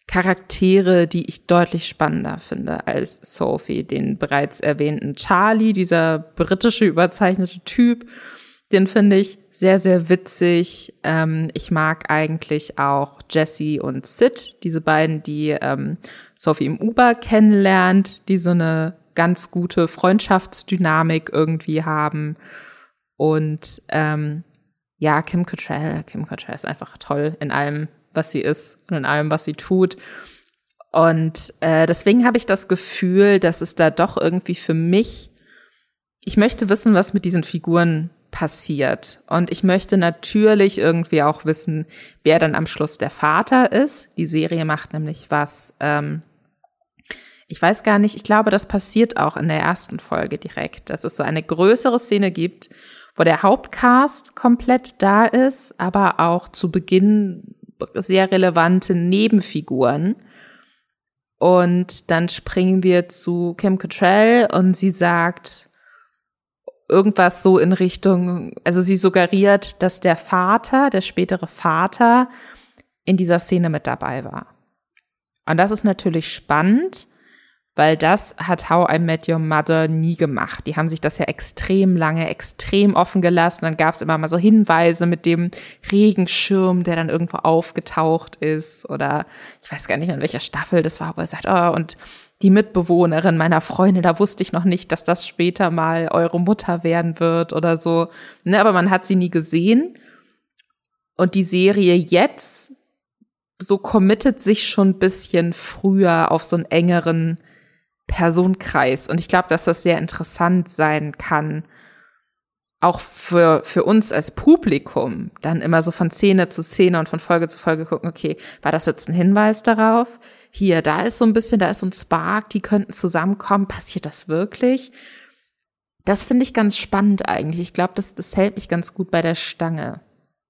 Charaktere, die ich deutlich spannender finde als Sophie, den bereits erwähnten Charlie, dieser britische überzeichnete Typ den finde ich sehr, sehr witzig. Ähm, ich mag eigentlich auch Jesse und Sid, diese beiden, die ähm, Sophie im Uber kennenlernt, die so eine ganz gute Freundschaftsdynamik irgendwie haben. Und ähm, ja, Kim Cattrall, Kim Cattrall ist einfach toll in allem, was sie ist und in allem, was sie tut. Und äh, deswegen habe ich das Gefühl, dass es da doch irgendwie für mich, ich möchte wissen, was mit diesen Figuren passiert. Und ich möchte natürlich irgendwie auch wissen, wer dann am Schluss der Vater ist. Die Serie macht nämlich was. Ähm, ich weiß gar nicht, ich glaube, das passiert auch in der ersten Folge direkt, dass es so eine größere Szene gibt, wo der Hauptcast komplett da ist, aber auch zu Beginn sehr relevante Nebenfiguren und dann springen wir zu Kim Cattrall und sie sagt irgendwas so in Richtung, also sie suggeriert, dass der Vater, der spätere Vater, in dieser Szene mit dabei war. Und das ist natürlich spannend, weil das hat How I Met Your Mother nie gemacht. Die haben sich das ja extrem lange, extrem offen gelassen. Dann gab es immer mal so Hinweise mit dem Regenschirm, der dann irgendwo aufgetaucht ist oder ich weiß gar nicht, in welcher Staffel das war, wo er sagt, oh, und die Mitbewohnerin meiner Freundin, da wusste ich noch nicht, dass das später mal eure Mutter werden wird oder so. Ne, aber man hat sie nie gesehen. Und die Serie jetzt so committet sich schon ein bisschen früher auf so einen engeren Personenkreis. Und ich glaube, dass das sehr interessant sein kann, auch für, für uns als Publikum, dann immer so von Szene zu Szene und von Folge zu Folge gucken, okay, war das jetzt ein Hinweis darauf? Hier, da ist so ein bisschen, da ist so ein Spark, die könnten zusammenkommen. Passiert das wirklich? Das finde ich ganz spannend eigentlich. Ich glaube, das, das hält mich ganz gut bei der Stange.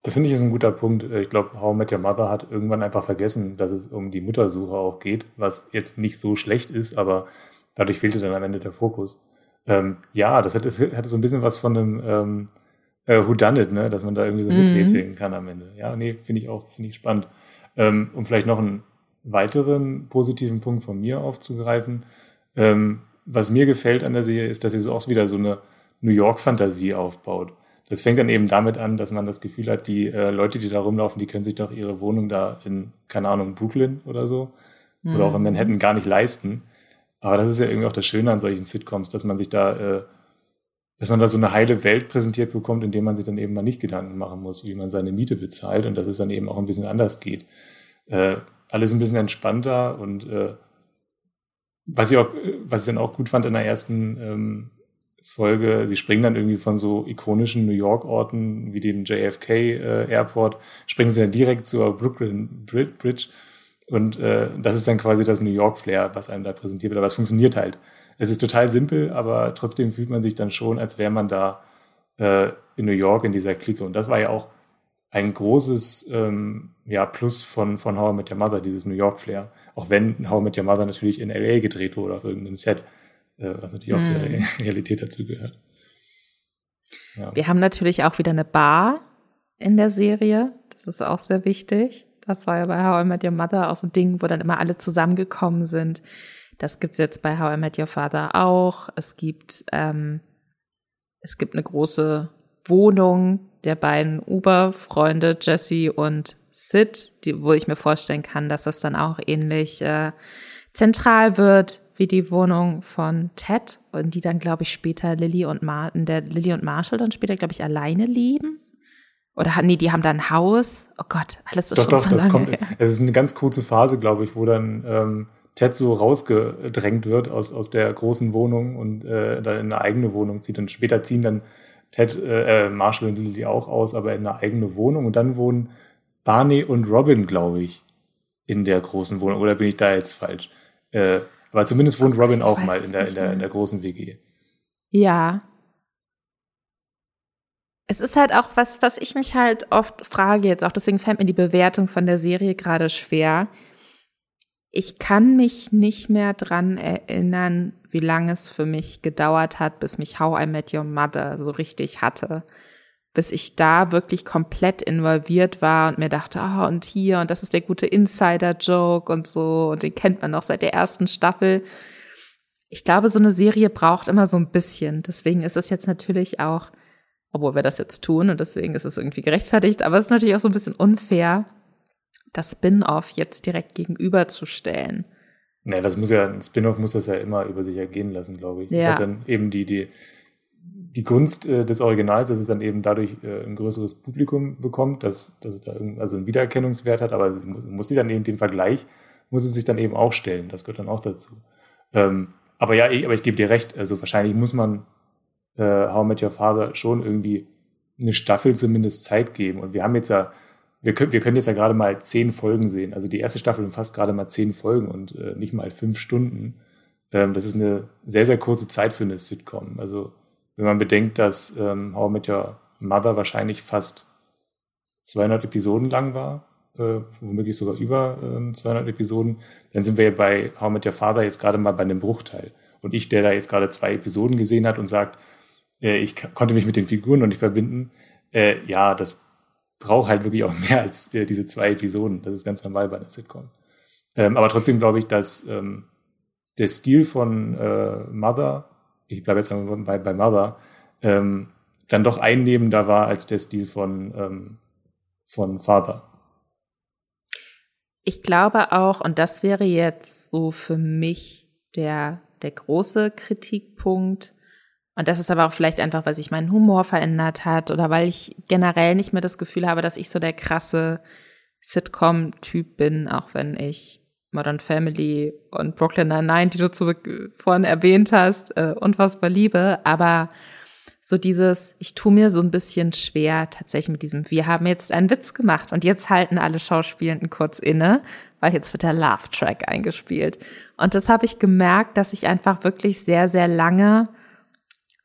Das finde ich ist ein guter Punkt. Ich glaube, How I Met Your Mother hat irgendwann einfach vergessen, dass es um die Muttersuche auch geht, was jetzt nicht so schlecht ist, aber dadurch fehlte dann am Ende der Fokus. Ähm, ja, das hatte, hatte so ein bisschen was von einem ähm, äh, Whodunit, ne? dass man da irgendwie so mhm. miträtseln kann am Ende. Ja, nee, finde ich auch, finde ich spannend. Ähm, um vielleicht noch einen weiteren positiven Punkt von mir aufzugreifen. Ähm, was mir gefällt an der Serie ist, dass sie so auch wieder so eine New York-Fantasie aufbaut das fängt dann eben damit an, dass man das Gefühl hat, die äh, Leute, die da rumlaufen, die können sich doch ihre Wohnung da in, keine Ahnung, Brooklyn oder so mhm. oder auch in. Manhattan gar nicht leisten. Aber das ist ja irgendwie auch das Schöne an solchen Sitcoms, dass man sich da, äh, dass man da so eine heile Welt präsentiert bekommt, in dem man sich dann eben mal nicht Gedanken machen muss, wie man seine Miete bezahlt und dass es dann eben auch ein bisschen anders geht. Äh, alles ein bisschen entspannter und äh, was ich auch, was ich dann auch gut fand in der ersten ähm, Folge, sie springen dann irgendwie von so ikonischen New York-Orten wie dem JFK äh, Airport, springen sie dann direkt zur Brooklyn Bridge und äh, das ist dann quasi das New York-Flair, was einem da präsentiert wird, aber es funktioniert halt. Es ist total simpel, aber trotzdem fühlt man sich dann schon, als wäre man da äh, in New York in dieser Clique und das war ja auch ein großes ähm, ja, Plus von, von How I Met Your Mother, dieses New York-Flair. Auch wenn How I Met Your Mother natürlich in L.A. gedreht wurde auf irgendeinem Set. Äh, was natürlich auch zur mhm. Realität dazu gehört. Ja. Wir haben natürlich auch wieder eine Bar in der Serie. Das ist auch sehr wichtig. Das war ja bei How I Met Your Mother auch so ein Ding, wo dann immer alle zusammengekommen sind. Das gibt's jetzt bei How I Met Your Father auch. Es gibt, ähm, es gibt eine große Wohnung der beiden Uber-Freunde, Jesse und Sid, die, wo ich mir vorstellen kann, dass das dann auch ähnlich äh, zentral wird wie die Wohnung von Ted und die dann, glaube ich, später Lilly und Martin, der Lilly und Marshall dann später, glaube ich, alleine leben. Oder nee, die haben da ein Haus. Oh Gott, alles ist doch, schon doch, so das lange kommt. Her. Es ist eine ganz kurze Phase, glaube ich, wo dann ähm, Ted so rausgedrängt wird aus, aus der großen Wohnung und äh, dann in eine eigene Wohnung zieht. Und später ziehen dann Ted, äh, äh Marshall und Lily auch aus, aber in eine eigene Wohnung. Und dann wohnen Barney und Robin, glaube ich, in der großen Wohnung. Oder bin ich da jetzt falsch? Äh, aber zumindest wohnt Robin auch mal in der, in, der, in der großen WG. Ja. Es ist halt auch was, was ich mich halt oft frage jetzt auch, deswegen fällt mir die Bewertung von der Serie gerade schwer. Ich kann mich nicht mehr dran erinnern, wie lange es für mich gedauert hat, bis mich How I Met Your Mother so richtig hatte bis ich da wirklich komplett involviert war und mir dachte, ah, oh, und hier, und das ist der gute Insider-Joke und so, und den kennt man noch seit der ersten Staffel. Ich glaube, so eine Serie braucht immer so ein bisschen. Deswegen ist es jetzt natürlich auch, obwohl wir das jetzt tun und deswegen ist es irgendwie gerechtfertigt, aber es ist natürlich auch so ein bisschen unfair, das Spin-off jetzt direkt gegenüberzustellen. Ja, das muss ja, ein Spin-off muss das ja immer über sich ergehen lassen, glaube ich. Ja. Das hat dann eben die, die, die Gunst äh, des Originals, dass es dann eben dadurch äh, ein größeres Publikum bekommt, dass, dass es da also einen Wiedererkennungswert hat, aber sie muss, muss sie dann eben den Vergleich, muss sie sich dann eben auch stellen. Das gehört dann auch dazu. Ähm, aber ja, ich, aber ich gebe dir recht, also wahrscheinlich muss man äh, How Met Your Father schon irgendwie eine Staffel zumindest Zeit geben. Und wir haben jetzt ja, wir können, wir können jetzt ja gerade mal zehn Folgen sehen. Also die erste Staffel umfasst gerade mal zehn Folgen und äh, nicht mal fünf Stunden. Ähm, das ist eine sehr, sehr kurze Zeit für eine Sitcom. Also wenn man bedenkt, dass ähm, How I Met Your Mother wahrscheinlich fast 200 Episoden lang war, äh, womöglich sogar über äh, 200 Episoden, dann sind wir bei How I Met Your Father jetzt gerade mal bei einem Bruchteil. Und ich, der da jetzt gerade zwei Episoden gesehen hat und sagt, äh, ich konnte mich mit den Figuren noch nicht verbinden, äh, ja, das braucht halt wirklich auch mehr als äh, diese zwei Episoden. Das ist ganz normal bei einer Sitcom. Ähm, aber trotzdem glaube ich, dass ähm, der Stil von äh, Mother ich bleibe jetzt bei, bei Mother, ähm, dann doch einnehmender war als der Stil von, ähm, von Father. Ich glaube auch, und das wäre jetzt so für mich der, der große Kritikpunkt, und das ist aber auch vielleicht einfach, weil sich mein Humor verändert hat oder weil ich generell nicht mehr das Gefühl habe, dass ich so der krasse Sitcom-Typ bin, auch wenn ich Modern Family und Brooklyn Nine-Nine, die du zu, vorhin erwähnt hast, äh, unfassbar liebe, aber so dieses, ich tue mir so ein bisschen schwer tatsächlich mit diesem, wir haben jetzt einen Witz gemacht und jetzt halten alle Schauspielenden kurz inne, weil jetzt wird der Love-Track eingespielt. Und das habe ich gemerkt, dass ich einfach wirklich sehr, sehr lange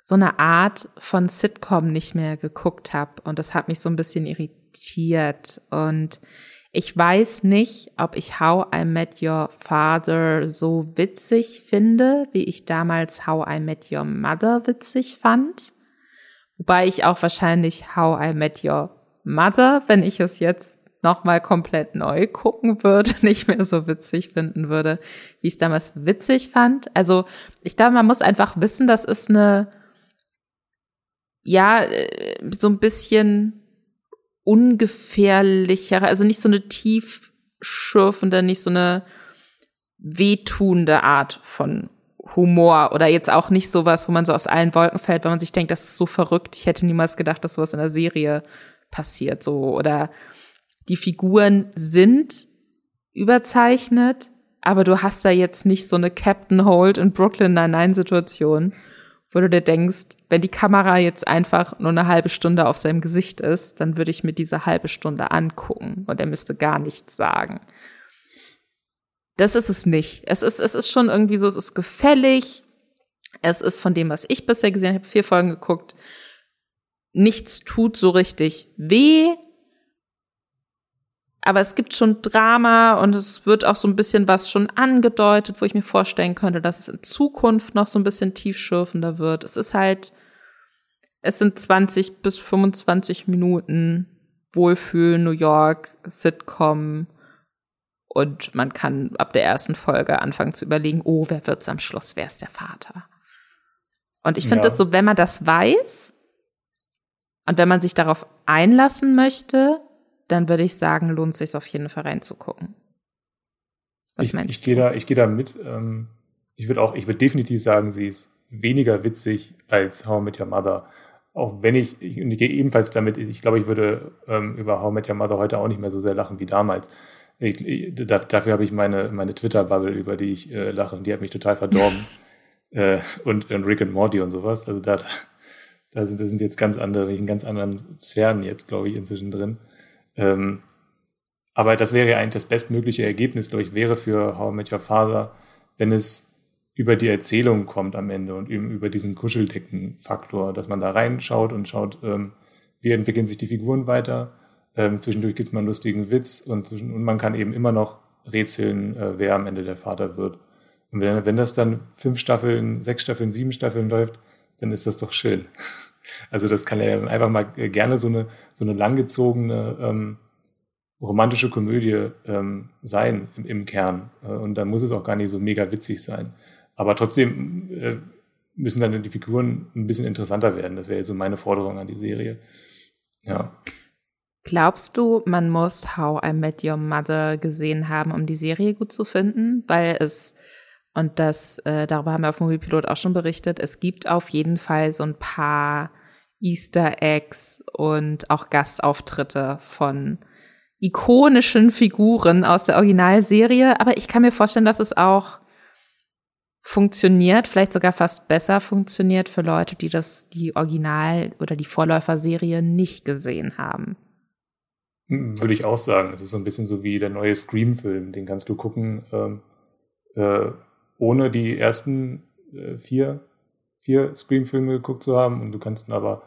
so eine Art von Sitcom nicht mehr geguckt habe. Und das hat mich so ein bisschen irritiert. Und ich weiß nicht, ob ich How I Met Your Father so witzig finde, wie ich damals How I Met Your Mother witzig fand. Wobei ich auch wahrscheinlich How I Met Your Mother, wenn ich es jetzt nochmal komplett neu gucken würde, nicht mehr so witzig finden würde, wie ich es damals witzig fand. Also ich glaube, man muss einfach wissen, das ist eine, ja, äh, so ein bisschen ungefährlichere, also nicht so eine tiefschürfende, nicht so eine wehtuende Art von Humor oder jetzt auch nicht sowas, wo man so aus allen Wolken fällt, wenn man sich denkt, das ist so verrückt. Ich hätte niemals gedacht, dass sowas in der Serie passiert, so oder die Figuren sind überzeichnet, aber du hast da jetzt nicht so eine Captain Holt in Brooklyn Nine-Nine Situation, wo du dir denkst, wenn die Kamera jetzt einfach nur eine halbe Stunde auf seinem Gesicht ist, dann würde ich mir diese halbe Stunde angucken und er müsste gar nichts sagen. Das ist es nicht. Es ist, es ist schon irgendwie so, es ist gefällig. Es ist von dem, was ich bisher gesehen habe, vier Folgen geguckt. Nichts tut so richtig weh aber es gibt schon Drama und es wird auch so ein bisschen was schon angedeutet, wo ich mir vorstellen könnte, dass es in Zukunft noch so ein bisschen tiefschürfender wird. Es ist halt, es sind 20 bis 25 Minuten Wohlfühl, New York, Sitcom und man kann ab der ersten Folge anfangen zu überlegen, oh, wer wird's am Schluss? Wer ist der Vater? Und ich finde ja. das so, wenn man das weiß und wenn man sich darauf einlassen möchte, dann würde ich sagen, lohnt es sich auf jeden Fall reinzugucken. Was ich, meinst ich du? Gehe da, ich gehe da mit. Ähm, ich würde auch, ich würde definitiv sagen, sie ist weniger witzig als How I Met Your Mother. Auch wenn ich, ich, und ich gehe ebenfalls damit, ich glaube, ich würde ähm, über How I Met Your Mother heute auch nicht mehr so sehr lachen wie damals. Ich, ich, da, dafür habe ich meine, meine Twitter-Bubble, über die ich äh, lache, und die hat mich total verdorben. äh, und, und Rick and Morty und sowas. Also da, da sind, da sind jetzt ganz andere, in ganz anderen Sphären jetzt, glaube ich, inzwischen drin. Ähm, aber das wäre ja eigentlich das bestmögliche Ergebnis, glaube ich, wäre für How I Met Your Father, wenn es über die Erzählung kommt am Ende und eben über diesen Kuscheldecken-Faktor, dass man da reinschaut und schaut, ähm, wie entwickeln sich die Figuren weiter. Ähm, zwischendurch gibt es mal einen lustigen Witz und, zwischen, und man kann eben immer noch rätseln, äh, wer am Ende der Vater wird. Und wenn, wenn das dann fünf Staffeln, sechs Staffeln, sieben Staffeln läuft, dann ist das doch schön. Also das kann ja einfach mal gerne so eine, so eine langgezogene ähm, romantische Komödie ähm, sein im, im Kern. Äh, und dann muss es auch gar nicht so mega witzig sein. Aber trotzdem äh, müssen dann die Figuren ein bisschen interessanter werden. Das wäre so meine Forderung an die Serie. Ja. Glaubst du, man muss How I Met Your Mother gesehen haben, um die Serie gut zu finden? Weil es Und das, äh, darüber haben wir auf Moviepilot auch schon berichtet. Es gibt auf jeden Fall so ein paar Easter Eggs und auch Gastauftritte von ikonischen Figuren aus der Originalserie. Aber ich kann mir vorstellen, dass es auch funktioniert, vielleicht sogar fast besser funktioniert für Leute, die das, die Original- oder die Vorläuferserie nicht gesehen haben. Würde ich auch sagen. Es ist so ein bisschen so wie der neue Scream-Film. Den kannst du gucken, ähm, äh, ohne die ersten äh, vier, vier Scream-Filme geguckt zu haben. Und du kannst ihn aber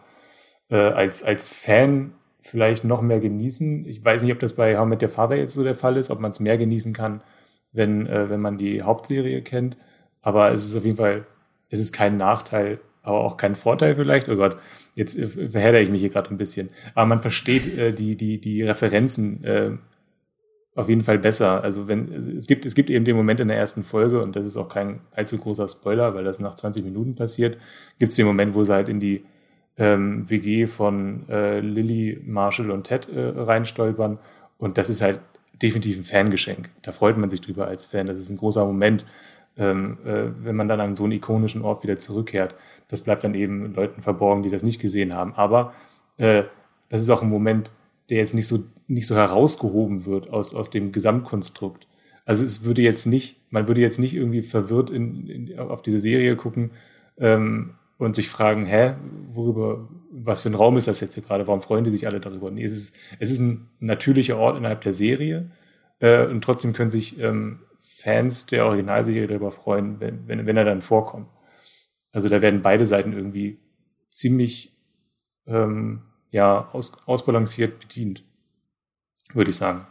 äh, als, als Fan vielleicht noch mehr genießen. Ich weiß nicht, ob das bei How Met Your Father jetzt so der Fall ist, ob man es mehr genießen kann, wenn, äh, wenn man die Hauptserie kennt. Aber es ist auf jeden Fall, es ist kein Nachteil, aber auch kein Vorteil vielleicht. Oh Gott, jetzt verhedder ich mich hier gerade ein bisschen. Aber man versteht äh, die, die, die Referenzen äh, auf jeden Fall besser. Also wenn es gibt, es gibt eben den Moment in der ersten Folge, und das ist auch kein allzu großer Spoiler, weil das nach 20 Minuten passiert, gibt es den Moment, wo sie halt in die ähm, WG von äh, Lily, Marshall und Ted äh, reinstolpern. Und das ist halt definitiv ein Fangeschenk. Da freut man sich drüber als Fan. Das ist ein großer Moment ähm, äh, wenn man dann an so einen ikonischen Ort wieder zurückkehrt. Das bleibt dann eben Leuten verborgen, die das nicht gesehen haben. Aber äh, das ist auch ein Moment, der jetzt nicht so, nicht so herausgehoben wird aus, aus dem Gesamtkonstrukt. Also es würde jetzt nicht, man würde jetzt nicht irgendwie verwirrt in, in, auf diese Serie gucken ähm, und sich fragen, hä, worüber, was für ein Raum ist das jetzt hier gerade? Warum freuen die sich alle darüber? Nee, es ist, es ist ein natürlicher Ort innerhalb der Serie äh, und trotzdem können sich ähm, Fans der Originalserie darüber freuen, wenn, wenn, wenn er dann vorkommt. Also da werden beide Seiten irgendwie ziemlich ähm, ja, aus, ausbalanciert bedient, würde ich sagen.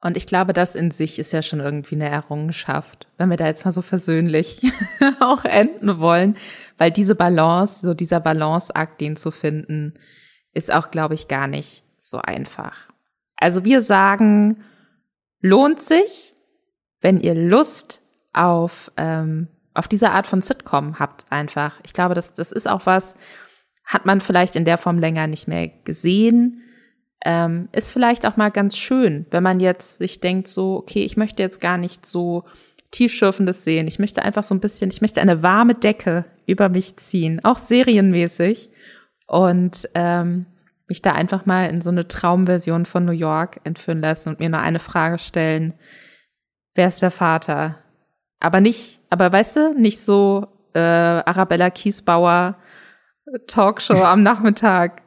Und ich glaube, das in sich ist ja schon irgendwie eine Errungenschaft, wenn wir da jetzt mal so versöhnlich auch enden wollen, weil diese Balance, so dieser Balanceakt, den zu finden, ist auch, glaube ich, gar nicht so einfach. Also wir sagen, lohnt sich, wenn ihr Lust auf, ähm, auf diese Art von Sitcom habt einfach. Ich glaube, das, das ist auch was, hat man vielleicht in der Form länger nicht mehr gesehen. Ähm, ist vielleicht auch mal ganz schön, wenn man jetzt sich denkt, so, okay, ich möchte jetzt gar nicht so tiefschürfendes sehen. Ich möchte einfach so ein bisschen, ich möchte eine warme Decke über mich ziehen, auch serienmäßig. Und ähm, mich da einfach mal in so eine Traumversion von New York entführen lassen und mir nur eine Frage stellen. Wer ist der Vater? Aber nicht, aber weißt du, nicht so äh, Arabella Kiesbauer Talkshow am Nachmittag,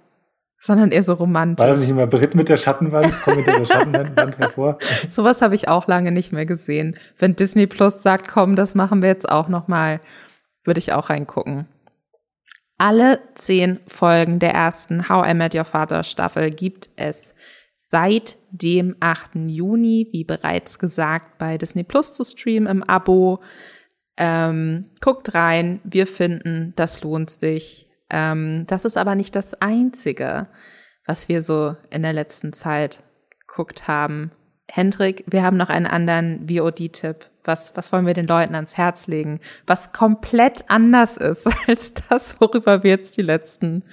sondern eher so romantisch. War das nicht immer Brit mit der Schattenwand? Kommt mit der Schattenwand hervor? Sowas habe ich auch lange nicht mehr gesehen. Wenn Disney Plus sagt, komm, das machen wir jetzt auch noch mal, würde ich auch reingucken. Alle zehn Folgen der ersten How I Met Your Father Staffel gibt es seit dem 8. Juni, wie bereits gesagt, bei Disney Plus zu streamen im Abo. Ähm, guckt rein, wir finden, das lohnt sich. Ähm, das ist aber nicht das Einzige, was wir so in der letzten Zeit geguckt haben. Hendrik, wir haben noch einen anderen VOD-Tipp. Was, was wollen wir den Leuten ans Herz legen? Was komplett anders ist als das, worüber wir jetzt die letzten,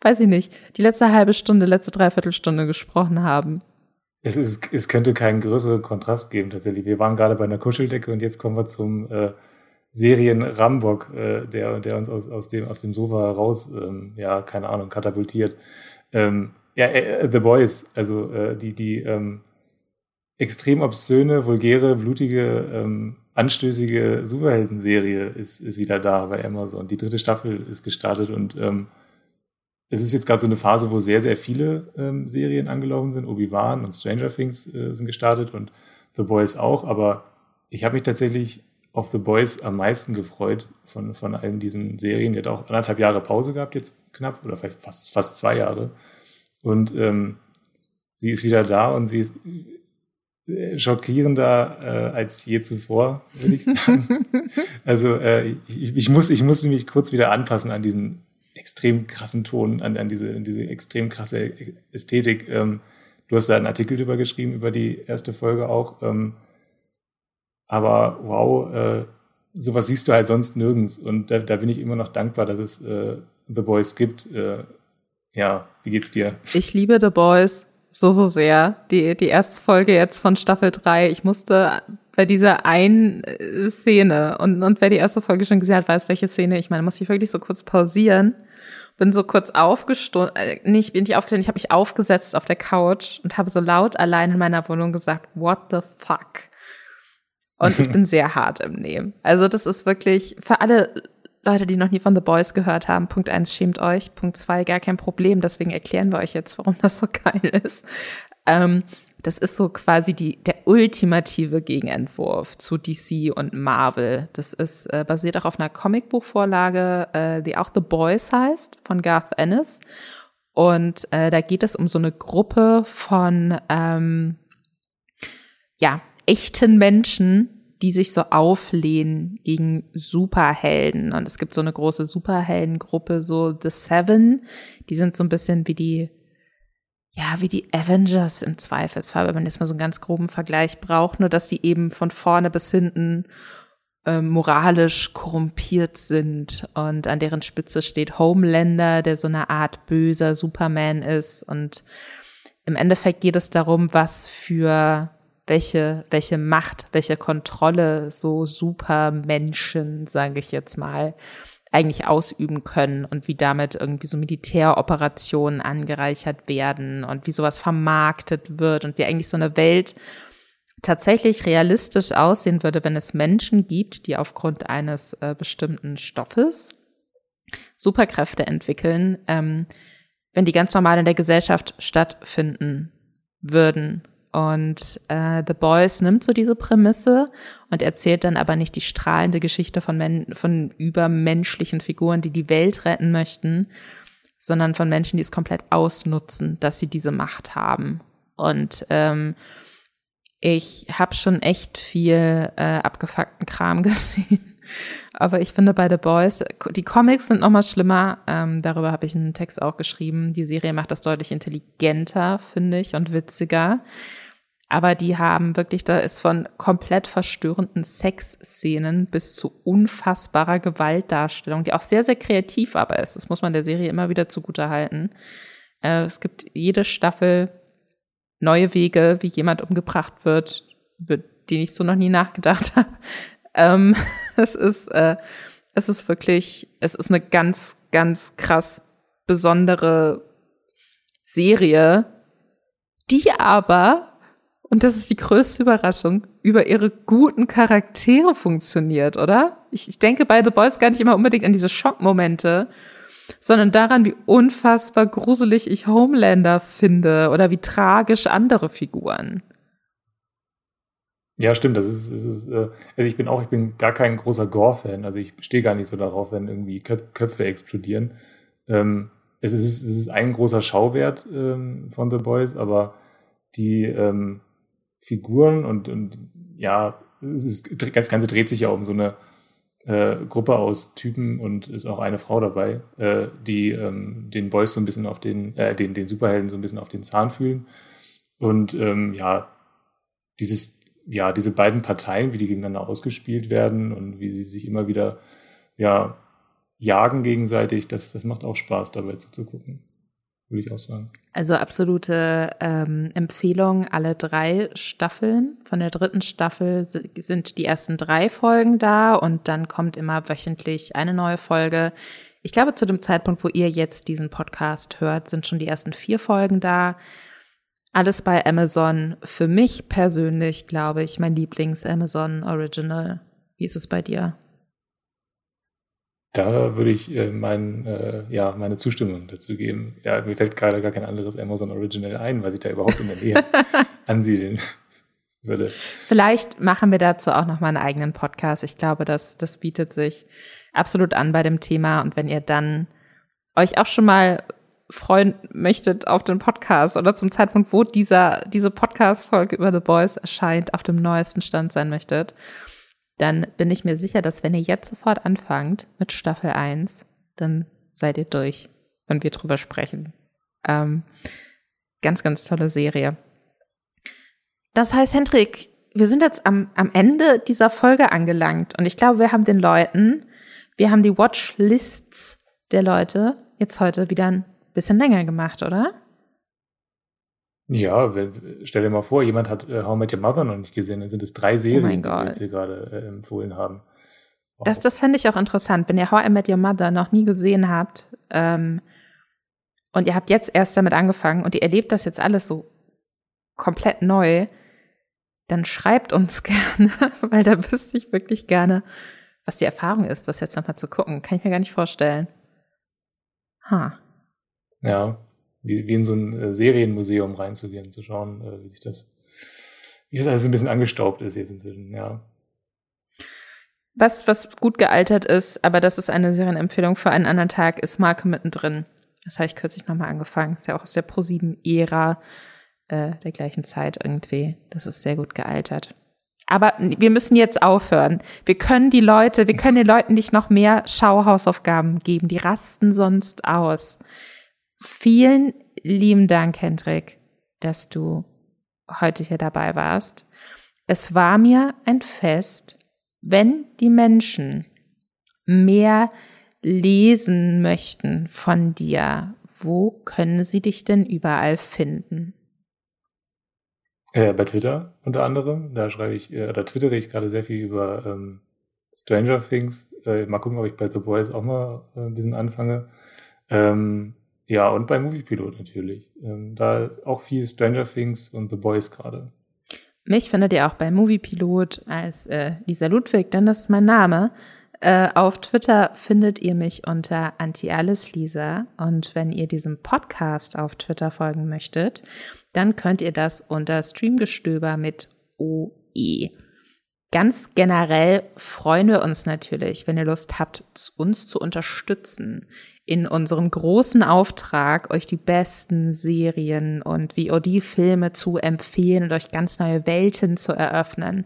weiß ich nicht, die letzte halbe Stunde, letzte Dreiviertelstunde gesprochen haben. Es, ist, es könnte keinen größeren Kontrast geben, tatsächlich. Wir waren gerade bei einer Kuscheldecke und jetzt kommen wir zum äh, Serien Rambock, äh, der, der uns aus, aus, dem, aus dem Sofa heraus, ähm, ja, keine Ahnung, katapultiert. Ähm, ja, äh, The Boys, also äh, die, die, ähm, extrem obszöne, vulgäre, blutige, ähm, anstößige Superhelden-Serie ist, ist wieder da bei Amazon. Die dritte Staffel ist gestartet und ähm, es ist jetzt gerade so eine Phase, wo sehr, sehr viele ähm, Serien angelaufen sind. Obi-Wan und Stranger Things äh, sind gestartet und The Boys auch, aber ich habe mich tatsächlich auf The Boys am meisten gefreut von, von allen diesen Serien. Die hat auch anderthalb Jahre Pause gehabt, jetzt knapp, oder vielleicht fast, fast zwei Jahre. Und ähm, sie ist wieder da und sie ist schockierender äh, als je zuvor, würde ich sagen. also äh, ich, ich, muss, ich muss mich kurz wieder anpassen an diesen extrem krassen Ton, an, an diese, an diese extrem krasse Ästhetik. Ähm, du hast da einen Artikel drüber geschrieben, über die erste Folge auch. Ähm, aber wow, äh, sowas siehst du halt sonst nirgends. Und da, da bin ich immer noch dankbar, dass es äh, The Boys gibt. Äh, ja, wie geht's dir? Ich liebe The Boys so, so sehr. Die, die erste Folge jetzt von Staffel 3. Ich musste, bei dieser einen äh, Szene. Und, und wer die erste Folge schon gesehen hat, weiß, welche Szene. Ich meine, muss ich wirklich so kurz pausieren. Bin so kurz aufgestanden, äh, nicht, bin nicht aufgestanden, ich habe mich aufgesetzt auf der Couch und habe so laut allein in meiner Wohnung gesagt, what the fuck? Und ich bin sehr hart im Nehmen. Also das ist wirklich für alle Leute, die noch nie von The Boys gehört haben, Punkt eins schämt euch, Punkt zwei gar kein Problem, deswegen erklären wir euch jetzt, warum das so geil ist. Ähm, das ist so quasi die, der ultimative Gegenentwurf zu DC und Marvel. Das ist äh, basiert auch auf einer Comicbuchvorlage, äh, die auch The Boys heißt, von Garth Ennis. Und äh, da geht es um so eine Gruppe von ähm, ja, echten Menschen, die sich so auflehnen gegen Superhelden. Und es gibt so eine große Superheldengruppe, so The Seven. Die sind so ein bisschen wie die, ja, wie die Avengers im Zweifelsfall, wenn man jetzt mal so einen ganz groben Vergleich braucht, nur dass die eben von vorne bis hinten äh, moralisch korrumpiert sind. Und an deren Spitze steht Homelander, der so eine Art böser Superman ist. Und im Endeffekt geht es darum, was für welche, welche Macht, welche Kontrolle so Supermenschen, sage ich jetzt mal, eigentlich ausüben können und wie damit irgendwie so Militäroperationen angereichert werden und wie sowas vermarktet wird und wie eigentlich so eine Welt tatsächlich realistisch aussehen würde, wenn es Menschen gibt, die aufgrund eines äh, bestimmten Stoffes Superkräfte entwickeln, ähm, wenn die ganz normal in der Gesellschaft stattfinden würden und äh, The Boys nimmt so diese Prämisse und erzählt dann aber nicht die strahlende Geschichte von, Men von übermenschlichen Figuren, die die Welt retten möchten, sondern von Menschen, die es komplett ausnutzen, dass sie diese Macht haben. Und ähm, ich habe schon echt viel äh, abgefuckten Kram gesehen. Aber ich finde bei The Boys, die Comics sind noch mal schlimmer. Ähm, darüber habe ich einen Text auch geschrieben. Die Serie macht das deutlich intelligenter, finde ich, und witziger. Aber die haben wirklich, da ist von komplett verstörenden Sexszenen bis zu unfassbarer Gewaltdarstellung, die auch sehr, sehr kreativ aber ist. Das muss man der Serie immer wieder zugute halten. Äh, es gibt jede Staffel neue Wege, wie jemand umgebracht wird, über den ich so noch nie nachgedacht habe. Ähm, es ist, äh, es ist wirklich, es ist eine ganz, ganz krass besondere Serie, die aber und das ist die größte Überraschung, über ihre guten Charaktere funktioniert, oder? Ich, ich denke bei The Boys gar nicht immer unbedingt an diese Schockmomente, sondern daran, wie unfassbar gruselig ich Homelander finde oder wie tragisch andere Figuren. Ja, stimmt. Das ist, das ist äh, also ich bin auch, ich bin gar kein großer Gore-Fan. Also ich stehe gar nicht so darauf, wenn irgendwie Köpfe explodieren. Ähm, es, ist, es ist ein großer Schauwert ähm, von The Boys, aber die ähm, Figuren und, und ja, ist, das Ganze dreht sich ja um so eine äh, Gruppe aus Typen und ist auch eine Frau dabei, äh, die ähm, den Boys so ein bisschen auf den, äh, den, den Superhelden so ein bisschen auf den Zahn fühlen. Und ähm, ja, dieses, ja, diese beiden Parteien, wie die gegeneinander ausgespielt werden und wie sie sich immer wieder ja, jagen gegenseitig, das, das macht auch Spaß, dabei zuzugucken würde ich auch sagen. Also absolute ähm, Empfehlung, alle drei Staffeln. Von der dritten Staffel sind die ersten drei Folgen da und dann kommt immer wöchentlich eine neue Folge. Ich glaube, zu dem Zeitpunkt, wo ihr jetzt diesen Podcast hört, sind schon die ersten vier Folgen da. Alles bei Amazon. Für mich persönlich, glaube ich, mein Lieblings-Amazon Original. Wie ist es bei dir? Da würde ich äh, mein, äh, ja, meine Zustimmung dazu geben. Ja, mir fällt gerade gar kein anderes Amazon Original ein, weil ich da überhaupt in der Nähe ansiedeln würde. Vielleicht machen wir dazu auch noch mal einen eigenen Podcast. Ich glaube, das, das bietet sich absolut an bei dem Thema. Und wenn ihr dann euch auch schon mal freuen möchtet auf den Podcast oder zum Zeitpunkt, wo dieser, diese Podcast-Folge über The Boys erscheint, auf dem neuesten Stand sein möchtet, dann bin ich mir sicher, dass wenn ihr jetzt sofort anfangt mit Staffel 1, dann seid ihr durch, wenn wir drüber sprechen. Ähm, ganz, ganz tolle Serie. Das heißt, Hendrik, wir sind jetzt am, am Ende dieser Folge angelangt und ich glaube, wir haben den Leuten, wir haben die Watchlists der Leute jetzt heute wieder bisschen länger gemacht, oder? Ja, stell dir mal vor, jemand hat äh, How I Met Your Mother noch nicht gesehen, dann sind es drei Serien, mein die hier gerade äh, empfohlen haben. Wow. Das, das fände ich auch interessant, wenn ihr How I Met Your Mother noch nie gesehen habt ähm, und ihr habt jetzt erst damit angefangen und ihr erlebt das jetzt alles so komplett neu, dann schreibt uns gerne, weil da wüsste ich wirklich gerne, was die Erfahrung ist, das jetzt nochmal zu gucken. Kann ich mir gar nicht vorstellen. Ha. Ja, wie, wie in so ein äh, Serienmuseum reinzugehen, zu schauen, äh, wie sich das, wie das alles ein bisschen angestaubt ist jetzt inzwischen, ja. Was, was gut gealtert ist, aber das ist eine Serienempfehlung für einen anderen Tag, ist Marke mittendrin. Das habe ich kürzlich nochmal angefangen. Ist ja auch aus der Pro7-Ära äh, der gleichen Zeit irgendwie. Das ist sehr gut gealtert. Aber wir müssen jetzt aufhören. Wir können die Leute, wir können den Leuten nicht noch mehr Schauhausaufgaben geben. Die rasten sonst aus. Vielen lieben Dank, Hendrik, dass du heute hier dabei warst. Es war mir ein Fest, wenn die Menschen mehr lesen möchten von dir. Wo können sie dich denn überall finden? Äh, bei Twitter unter anderem. Da schreibe ich, äh, oder twittere ich gerade sehr viel über ähm, Stranger Things. Äh, mal gucken, ob ich bei The Boys auch mal äh, ein bisschen anfange. Ähm, ja, und bei Moviepilot natürlich. Ähm, da auch viel Stranger Things und The Boys gerade. Mich findet ihr auch bei Moviepilot als äh, Lisa Ludwig, denn das ist mein Name. Äh, auf Twitter findet ihr mich unter AntiAlesLisa und wenn ihr diesem Podcast auf Twitter folgen möchtet, dann könnt ihr das unter Streamgestöber mit OE. Ganz generell freuen wir uns natürlich, wenn ihr Lust habt, uns zu unterstützen in unserem großen Auftrag, euch die besten Serien und VOD-Filme zu empfehlen und euch ganz neue Welten zu eröffnen.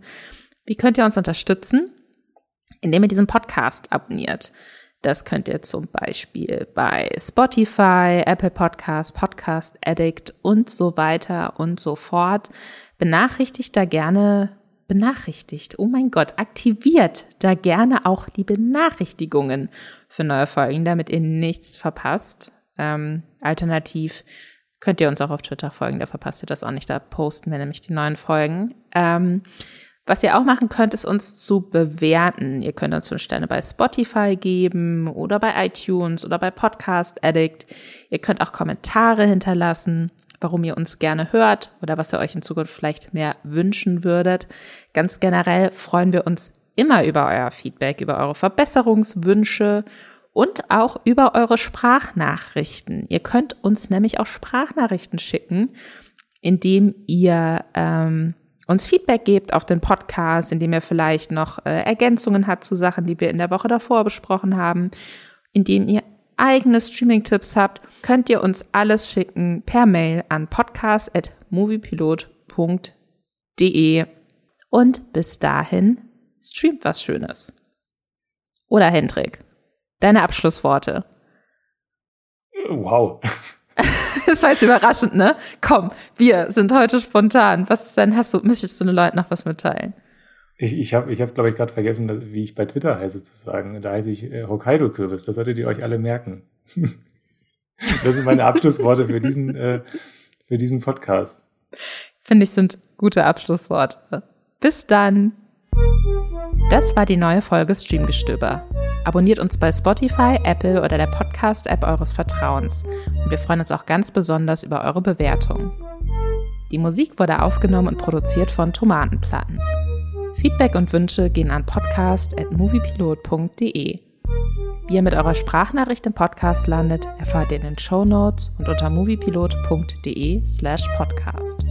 Wie könnt ihr uns unterstützen? Indem ihr diesen Podcast abonniert. Das könnt ihr zum Beispiel bei Spotify, Apple Podcast, Podcast Addict und so weiter und so fort. Benachrichtigt da gerne, benachrichtigt, oh mein Gott, aktiviert da gerne auch die Benachrichtigungen für neue Folgen, damit ihr nichts verpasst. Ähm, alternativ könnt ihr uns auch auf Twitter folgen, da verpasst ihr das auch nicht, da posten wir nämlich die neuen Folgen. Ähm, was ihr auch machen könnt, ist uns zu bewerten. Ihr könnt uns fünf Sterne bei Spotify geben oder bei iTunes oder bei Podcast Addict. Ihr könnt auch Kommentare hinterlassen, warum ihr uns gerne hört oder was ihr euch in Zukunft vielleicht mehr wünschen würdet. Ganz generell freuen wir uns immer über euer Feedback, über eure Verbesserungswünsche und auch über eure Sprachnachrichten. Ihr könnt uns nämlich auch Sprachnachrichten schicken, indem ihr ähm, uns Feedback gebt auf den Podcast, indem ihr vielleicht noch äh, Ergänzungen habt zu Sachen, die wir in der Woche davor besprochen haben, indem ihr eigene Streaming-Tipps habt, könnt ihr uns alles schicken per Mail an podcast.moviepilot.de und bis dahin streamt was Schönes. Oder Hendrik, deine Abschlussworte. Wow. das war jetzt überraschend, ne? Komm, wir sind heute spontan. Was ist denn, hast du, möchtest du den Leuten noch was mitteilen? Ich, ich habe, ich hab, glaube ich, gerade vergessen, dass, wie ich bei Twitter heiße zu sagen. Da heiße ich äh, Hokkaido-Kürbis. Das solltet ihr euch alle merken. das sind meine Abschlussworte für diesen, äh, für diesen Podcast. Finde ich, sind gute Abschlussworte. Bis dann. Das war die neue Folge Streamgestöber. Abonniert uns bei Spotify, Apple oder der Podcast-App eures Vertrauens. Und wir freuen uns auch ganz besonders über eure Bewertung. Die Musik wurde aufgenommen und produziert von Tomatenplatten. Feedback und Wünsche gehen an podcast.moviepilot.de. Wie ihr mit eurer Sprachnachricht im Podcast landet, erfahrt ihr in den Show Notes und unter moviepilot.de slash podcast.